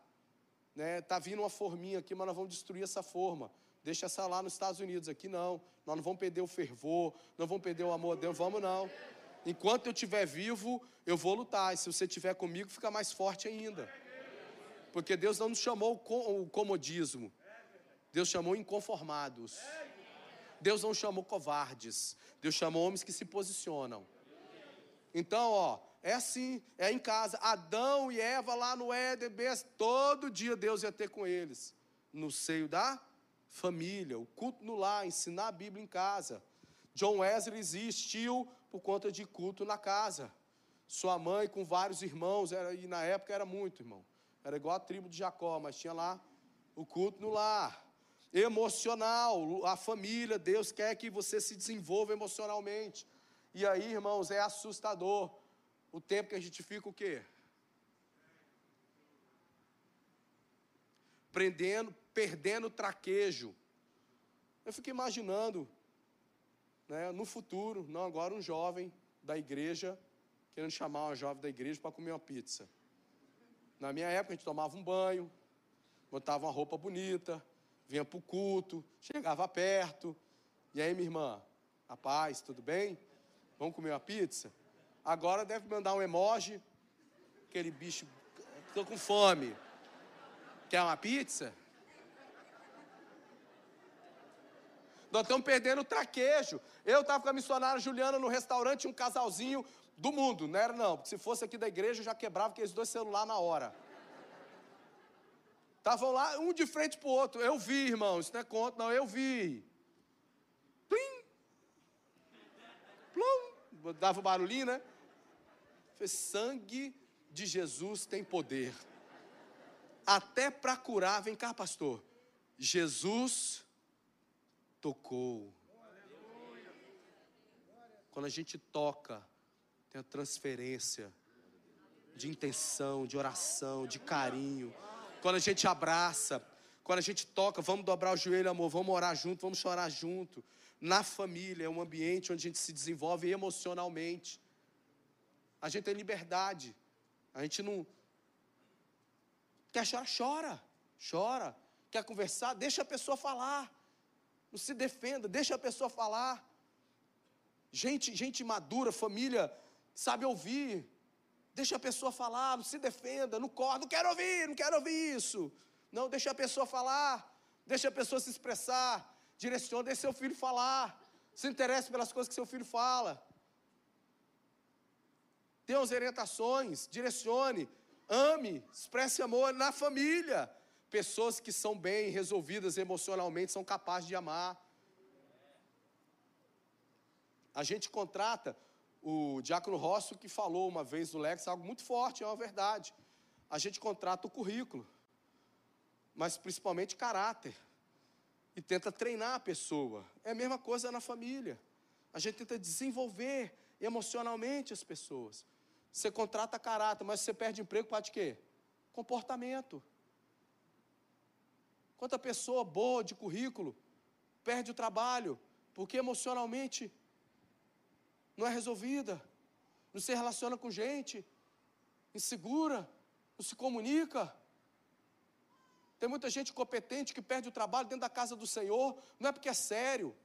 Né? Tá vindo uma forminha aqui, mas nós vamos destruir essa forma. Deixa essa lá nos Estados Unidos. Aqui não. Nós não vamos perder o fervor, não vamos perder o amor de Deus. Vamos não. Enquanto eu estiver vivo, eu vou lutar. E se você estiver comigo, fica mais forte ainda. Porque Deus não nos chamou o comodismo. Deus chamou inconformados. Deus não chamou covardes. Deus chamou homens que se posicionam. Então, ó, é assim, é em casa. Adão e Eva lá no Éden, todo dia Deus ia ter com eles. No seio da família, o culto no lar, ensinar a Bíblia em casa. John Wesley existiu por conta de culto na casa. Sua mãe com vários irmãos, era, e na época era muito, irmão. Era igual a tribo de Jacó, mas tinha lá o culto no lar. Emocional, a família, Deus quer que você se desenvolva emocionalmente. E aí, irmãos, é assustador o tempo que a gente fica o quê? Prendendo, perdendo traquejo. Eu fico imaginando, né, no futuro, não agora um jovem da igreja, querendo chamar uma jovem da igreja para comer uma pizza. Na minha época, a gente tomava um banho, botava uma roupa bonita, vinha para o culto, chegava perto. E aí, minha irmã, a paz, tudo bem? Vamos comer uma pizza? Agora deve mandar um emoji, aquele bicho, estou com fome. Quer uma pizza? Nós estamos perdendo o traquejo. Eu estava com a missionária Juliana no restaurante, um casalzinho do mundo, não era não, porque se fosse aqui da igreja eu já quebrava aqueles dois celulares na hora. Estavam lá, um de frente para o outro. Eu vi, irmão, isso não é conta, não, eu vi. Plim! Plum! Dava o barulhinho, né? Fez sangue de Jesus tem poder. Até para curar, vem cá, pastor. Jesus tocou. Quando a gente toca, tem a transferência de intenção, de oração, de carinho. Quando a gente abraça, quando a gente toca, vamos dobrar o joelho, amor, vamos orar junto, vamos chorar junto. Na família é um ambiente onde a gente se desenvolve emocionalmente. A gente tem liberdade. A gente não quer chorar, chora, chora. Quer conversar, deixa a pessoa falar. Não se defenda, deixa a pessoa falar. Gente, gente madura, família sabe ouvir. Deixa a pessoa falar, se defenda, não corre, não quero ouvir, não quero ouvir isso. Não, deixa a pessoa falar, deixa a pessoa se expressar, direciona, deixa seu filho falar. Se interesse pelas coisas que seu filho fala. Dê as orientações, direcione, ame, expresse amor na família. Pessoas que são bem resolvidas emocionalmente são capazes de amar. A gente contrata o Diácono Rosso que falou uma vez no Lex algo muito forte, é uma verdade. A gente contrata o currículo, mas principalmente caráter. E tenta treinar a pessoa. É a mesma coisa na família. A gente tenta desenvolver emocionalmente as pessoas. Você contrata caráter, mas você perde emprego para de quê? Comportamento. Quanta pessoa boa de currículo perde o trabalho porque emocionalmente não é resolvida, não se relaciona com gente, insegura, não se comunica. Tem muita gente competente que perde o trabalho dentro da casa do Senhor, não é porque é sério,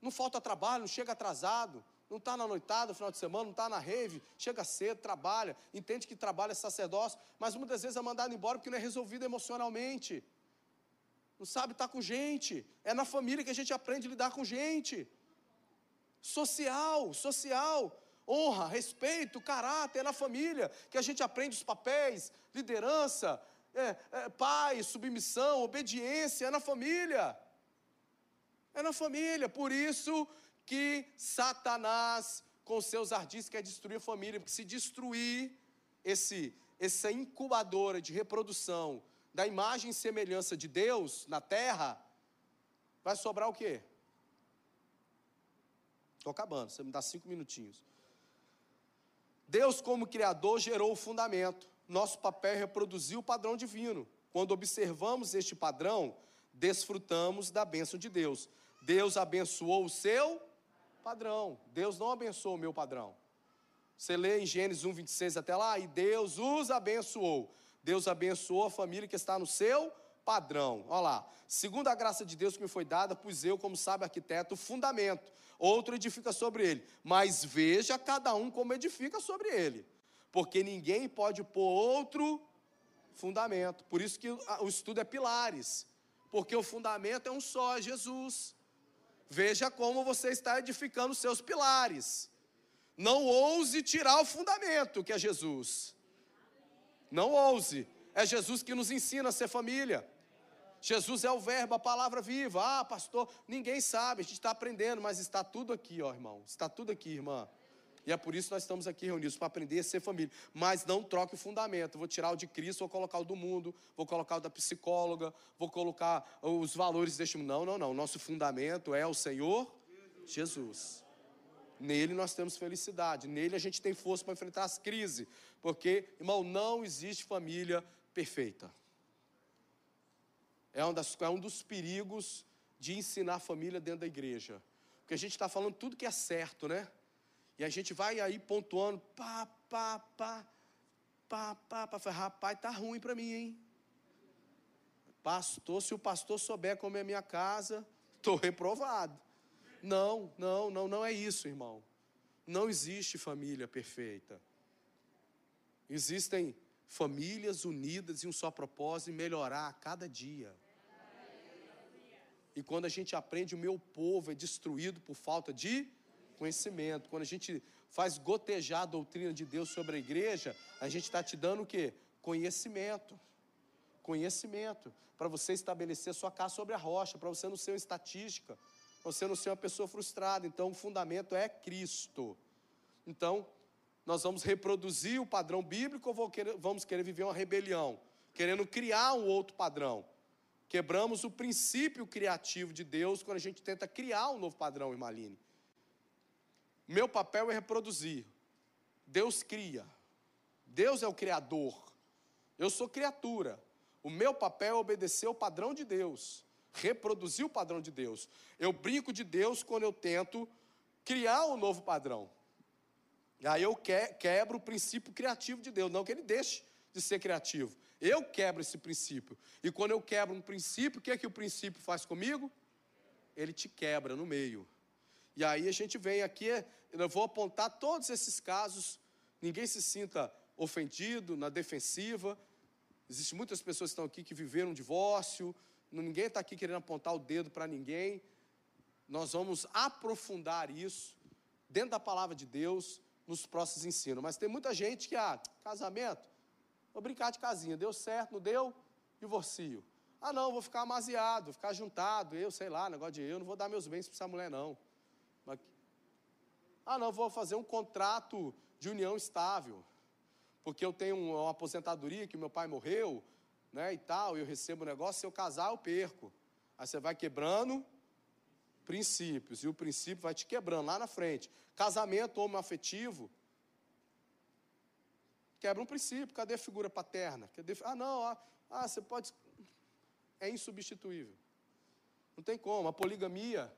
não falta trabalho, não chega atrasado, não está na noitada no final de semana, não está na rave, chega cedo, trabalha, entende que trabalha é sacerdócio, mas muitas vezes é mandado embora porque não é resolvido emocionalmente. Não sabe estar tá com gente. É na família que a gente aprende a lidar com gente social, social. Honra, respeito, caráter na família, que a gente aprende os papéis, liderança, é, é, pai, submissão, obediência, é na família. É na família, por isso que Satanás, com seus ardis, quer destruir a família, porque se destruir esse, essa incubadora de reprodução da imagem e semelhança de Deus na terra, vai sobrar o quê? Estou acabando, você me dá cinco minutinhos. Deus, como Criador, gerou o fundamento. Nosso papel é reproduzir o padrão divino. Quando observamos este padrão, desfrutamos da bênção de Deus. Deus abençoou o seu padrão. Deus não abençoou o meu padrão. Você lê em Gênesis 1, 26 até lá, e Deus os abençoou. Deus abençoou a família que está no seu padrão. Olha lá. Segundo a graça de Deus que me foi dada, pus eu, como sabe arquiteto, o fundamento. Outro edifica sobre ele. Mas veja cada um como edifica sobre ele. Porque ninguém pode pôr outro fundamento. Por isso que o estudo é pilares. Porque o fundamento é um só, Jesus. Veja como você está edificando seus pilares. Não ouse tirar o fundamento, que é Jesus. Não ouse. É Jesus que nos ensina a ser família. Jesus é o verbo, a palavra viva. Ah, pastor, ninguém sabe, a gente está aprendendo, mas está tudo aqui, ó, irmão. Está tudo aqui, irmã. E é por isso que nós estamos aqui reunidos, para aprender a ser família. Mas não troque o fundamento. Vou tirar o de Cristo, vou colocar o do mundo, vou colocar o da psicóloga, vou colocar os valores deste mundo. Não, não, não. Nosso fundamento é o Senhor Jesus. Nele nós temos felicidade, nele a gente tem força para enfrentar as crises. Porque, irmão, não existe família perfeita. É um, das, é um dos perigos de ensinar a família dentro da igreja. Porque a gente está falando tudo que é certo, né? E a gente vai aí pontuando, pá, pá, pá, pá, pá, pá. Rapaz, tá ruim para mim, hein? Pastor, se o pastor souber como é a minha casa, estou reprovado. Não, não, não, não é isso, irmão. Não existe família perfeita. Existem famílias unidas em um só propósito, melhorar a cada dia. E quando a gente aprende, o meu povo é destruído por falta de conhecimento. Quando a gente faz gotejar a doutrina de Deus sobre a igreja, a gente está te dando o quê? Conhecimento. Conhecimento. Para você estabelecer sua casa sobre a rocha, para você não ser uma estatística, para você não ser uma pessoa frustrada. Então, o fundamento é Cristo. Então, nós vamos reproduzir o padrão bíblico ou vamos querer viver uma rebelião? Querendo criar um outro padrão. Quebramos o princípio criativo de Deus quando a gente tenta criar um novo padrão, Irmaline. Meu papel é reproduzir. Deus cria. Deus é o criador. Eu sou criatura. O meu papel é obedecer o padrão de Deus, reproduzir o padrão de Deus. Eu brinco de Deus quando eu tento criar um novo padrão. Aí eu quebro o princípio criativo de Deus, não que ele deixe de ser criativo. Eu quebro esse princípio. E quando eu quebro um princípio, o que é que o princípio faz comigo? Ele te quebra no meio. E aí a gente vem aqui, eu vou apontar todos esses casos, ninguém se sinta ofendido, na defensiva. Existem muitas pessoas que estão aqui que viveram um divórcio, ninguém está aqui querendo apontar o dedo para ninguém. Nós vamos aprofundar isso dentro da palavra de Deus, nos próximos ensinos. Mas tem muita gente que, ah, casamento, vou brincar de casinha, deu certo, não deu, divorcio. Ah, não, vou ficar amaziado, vou ficar juntado, eu, sei lá, negócio de eu, não vou dar meus bens para essa mulher, não. Ah, não, vou fazer um contrato de união estável, porque eu tenho uma aposentadoria que meu pai morreu, né, e tal, eu recebo um negócio, se eu casar, eu perco. Aí você vai quebrando princípios, e o princípio vai te quebrando lá na frente. Casamento homoafetivo, quebra um princípio, cadê a figura paterna? Cadê... Ah, não, ah, ah, você pode... É insubstituível. Não tem como. A poligamia,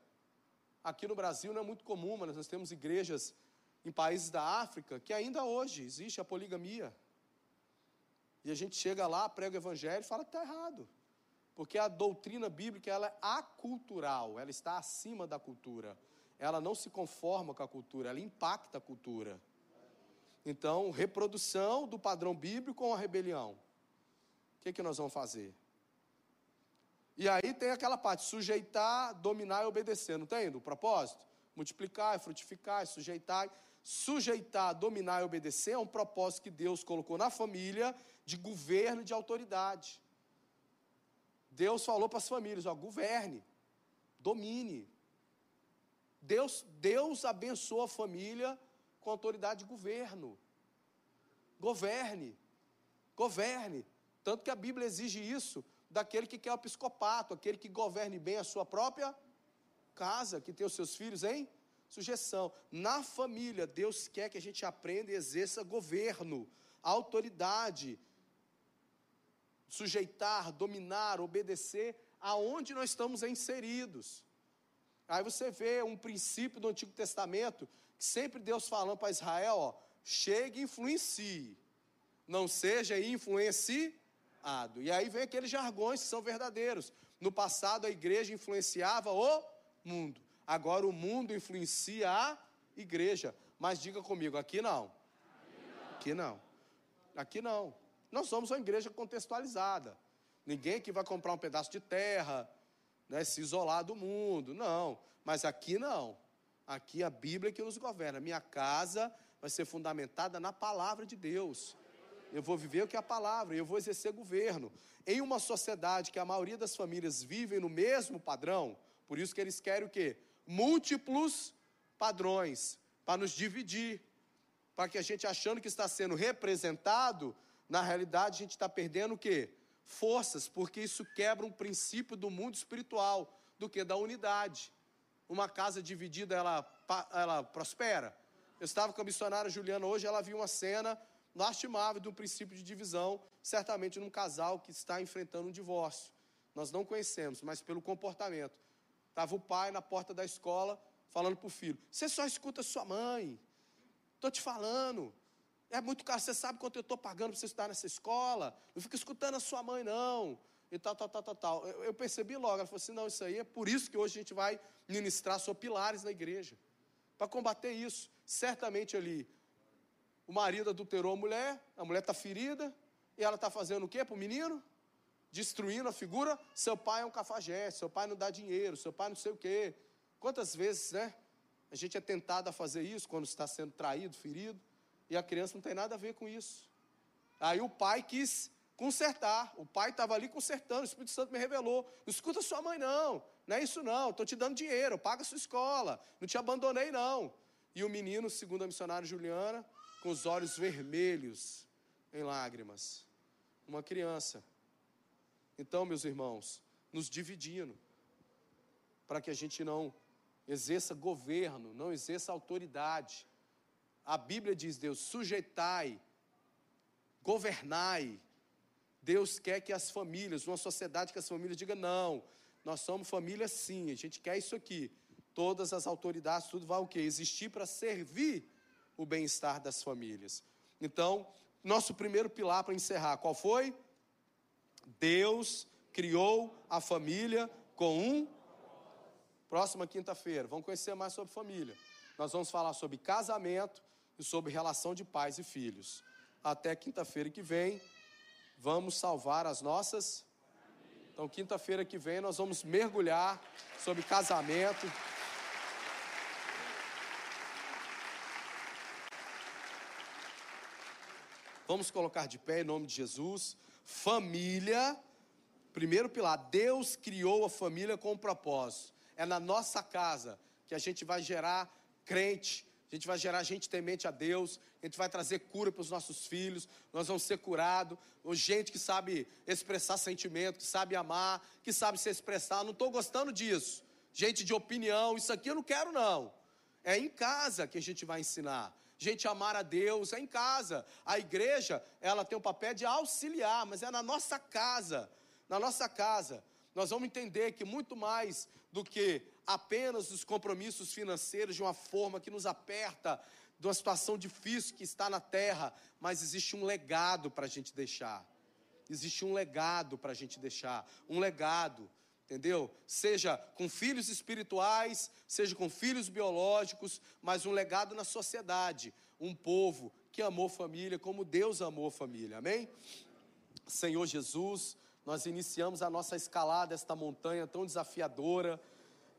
aqui no Brasil não é muito comum, mas nós temos igrejas em países da África que ainda hoje existe a poligamia. E a gente chega lá, prega o evangelho e fala que está errado. Porque a doutrina bíblica ela é acultural, ela está acima da cultura. Ela não se conforma com a cultura, ela impacta a cultura. Então, reprodução do padrão bíblico com a rebelião. O que, que nós vamos fazer? E aí tem aquela parte, sujeitar, dominar e obedecer, não tem? O propósito? Multiplicar, frutificar, sujeitar. Sujeitar, dominar e obedecer é um propósito que Deus colocou na família de governo e de autoridade. Deus falou para as famílias: ó, governe, domine. Deus, Deus abençoa a família com autoridade de governo. Governe, governe. Tanto que a Bíblia exige isso daquele que quer o psicopato, aquele que governe bem a sua própria casa, que tem os seus filhos em sujeição. Na família, Deus quer que a gente aprenda e exerça governo, autoridade, sujeitar, dominar, obedecer aonde nós estamos inseridos. Aí você vê um princípio do Antigo Testamento, que sempre Deus falando para Israel, ó, chegue e influencie. não seja influenciado. E aí vem aqueles jargões que são verdadeiros. No passado a igreja influenciava o mundo. Agora o mundo influencia a igreja. Mas diga comigo, aqui não. Aqui não. Aqui não. Nós somos uma igreja contextualizada. Ninguém que vai comprar um pedaço de terra, né, se isolar do mundo. Não. Mas aqui não. Aqui a Bíblia é que nos governa. Minha casa vai ser fundamentada na palavra de Deus. Eu vou viver o que é a palavra, eu vou exercer governo. Em uma sociedade que a maioria das famílias vivem no mesmo padrão, por isso que eles querem o quê? Múltiplos padrões para nos dividir, para que a gente achando que está sendo representado, na realidade a gente está perdendo o quê? Forças, porque isso quebra um princípio do mundo espiritual, do que da unidade. Uma casa dividida, ela, ela prospera. Eu estava com a missionária Juliana hoje, ela viu uma cena lastimável um princípio de divisão, certamente num casal que está enfrentando um divórcio. Nós não conhecemos, mas pelo comportamento. Estava o pai na porta da escola falando para o filho: Você só escuta sua mãe. Estou te falando. É muito caro. Você sabe quanto eu estou pagando para você estudar nessa escola? Não fica escutando a sua mãe, não. E tal, tal, tal, tal, tal. Eu, eu percebi logo. Ela falou assim: Não, isso aí é por isso que hoje a gente vai ministrar sobre pilares na igreja. Para combater isso. Certamente ali o marido adulterou a mulher, a mulher está ferida, e ela está fazendo o quê para o menino? Destruindo a figura. Seu pai é um cafajeste, seu pai não dá dinheiro, seu pai não sei o quê. Quantas vezes, né? A gente é tentado a fazer isso quando está sendo traído, ferido, e a criança não tem nada a ver com isso. Aí o pai quis consertar, o pai estava ali consertando, o Espírito Santo me revelou: não escuta sua mãe, não, não é isso não, estou te dando dinheiro, paga sua escola, não te abandonei, não. E o menino, segundo a missionária Juliana, com os olhos vermelhos em lágrimas. Uma criança. Então, meus irmãos, nos dividindo, para que a gente não exerça governo, não exerça autoridade. A Bíblia diz: Deus, sujeitai, governai. Deus quer que as famílias, uma sociedade que as famílias digam: não, nós somos família sim, a gente quer isso aqui. Todas as autoridades, tudo vai o quê? Existir para servir o bem-estar das famílias. Então, nosso primeiro pilar para encerrar, qual foi? Deus criou a família com um. Próxima quinta-feira, vamos conhecer mais sobre família. Nós vamos falar sobre casamento e sobre relação de pais e filhos. Até quinta-feira que vem, vamos salvar as nossas. Então, quinta-feira que vem, nós vamos mergulhar sobre casamento. Vamos colocar de pé em nome de Jesus. Família, primeiro pilar, Deus criou a família com um propósito. É na nossa casa que a gente vai gerar crente, a gente vai gerar gente temente a Deus, a gente vai trazer cura para os nossos filhos, nós vamos ser curados, gente que sabe expressar sentimento, que sabe amar, que sabe se expressar. Não estou gostando disso. Gente de opinião, isso aqui eu não quero, não. É em casa que a gente vai ensinar. Gente, amar a Deus é em casa. A igreja, ela tem o papel de auxiliar, mas é na nossa casa. Na nossa casa. Nós vamos entender que muito mais do que apenas os compromissos financeiros de uma forma que nos aperta, de uma situação difícil que está na terra, mas existe um legado para a gente deixar. Existe um legado para a gente deixar. Um legado entendeu? Seja com filhos espirituais, seja com filhos biológicos, mas um legado na sociedade, um povo que amou família como Deus amou família, amém? Senhor Jesus, nós iniciamos a nossa escalada, esta montanha tão desafiadora,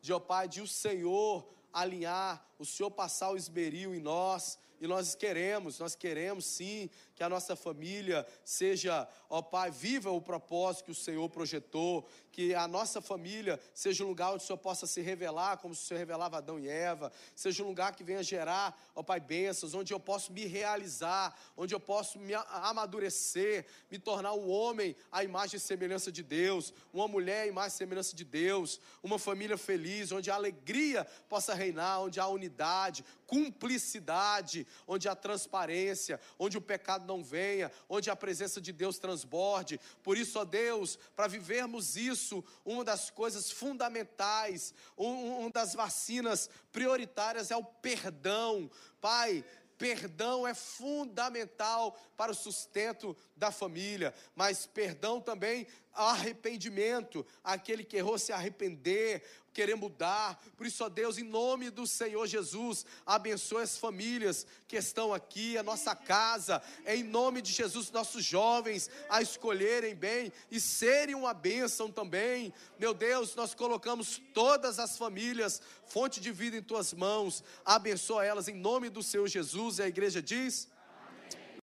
de, ó Pai, de o Senhor alinhar, o Senhor passar o esmeril em nós, e nós queremos, nós queremos sim que a nossa família seja, ó Pai, viva o propósito que o Senhor projetou, que a nossa família seja um lugar onde o Senhor possa se revelar, como o Senhor revelava Adão e Eva, seja um lugar que venha gerar, ó Pai, bênçãos, onde eu posso me realizar, onde eu posso me amadurecer, me tornar um homem à imagem e semelhança de Deus, uma mulher à imagem e semelhança de Deus, uma família feliz, onde a alegria possa reinar, onde há unidade, cumplicidade, onde há transparência, onde o pecado não venha, onde a presença de Deus transborde. Por isso, ó Deus, para vivermos isso, uma das coisas fundamentais, uma das vacinas prioritárias é o perdão. Pai, Perdão é fundamental para o sustento da família, mas perdão também, arrependimento, aquele que errou se arrepender, querer mudar. Por isso, ó Deus, em nome do Senhor Jesus, abençoe as famílias que estão aqui, a nossa casa, em nome de Jesus, nossos jovens a escolherem bem e serem uma bênção também. Meu Deus, nós colocamos todas as famílias, fonte de vida em tuas mãos, abençoa elas em nome do Senhor Jesus. E a igreja diz.